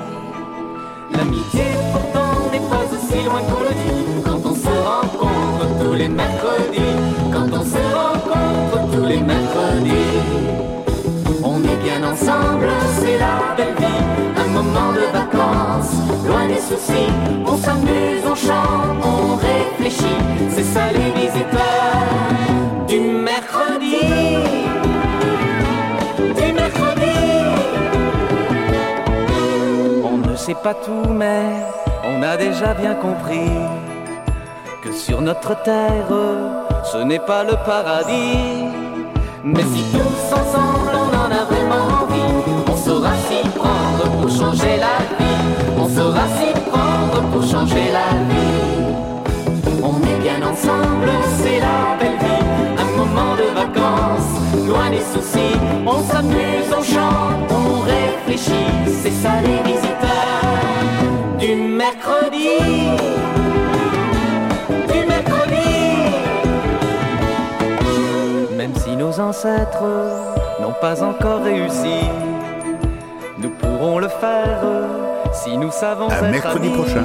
L'amitié pourtant n'est pas aussi loin qu'on le dit quand on se rencontre tous les mercredis. Quand on se rencontre tous les mercredis. On est bien ensemble, c'est la belle vie. Un moment de vacances, loin des soucis. On s'amuse, on chante, on réfléchit. C'est ça les visiteurs du mercredi. Du mercredi. Sait pas tout, mais on a déjà bien compris que sur notre terre, ce n'est pas le paradis. Mais si tous ensemble on en a vraiment envie, on saura s'y prendre pour changer la vie. On saura s'y prendre pour changer la vie. On est bien ensemble, c'est la belle vie. Moment de vacances, loin des soucis. On s'amuse, on chante, on réfléchit. C'est ça les visiteurs du mercredi. Du mercredi. Même si nos ancêtres n'ont pas encore réussi, nous pourrons le faire si nous savons À être mercredi amis. prochain.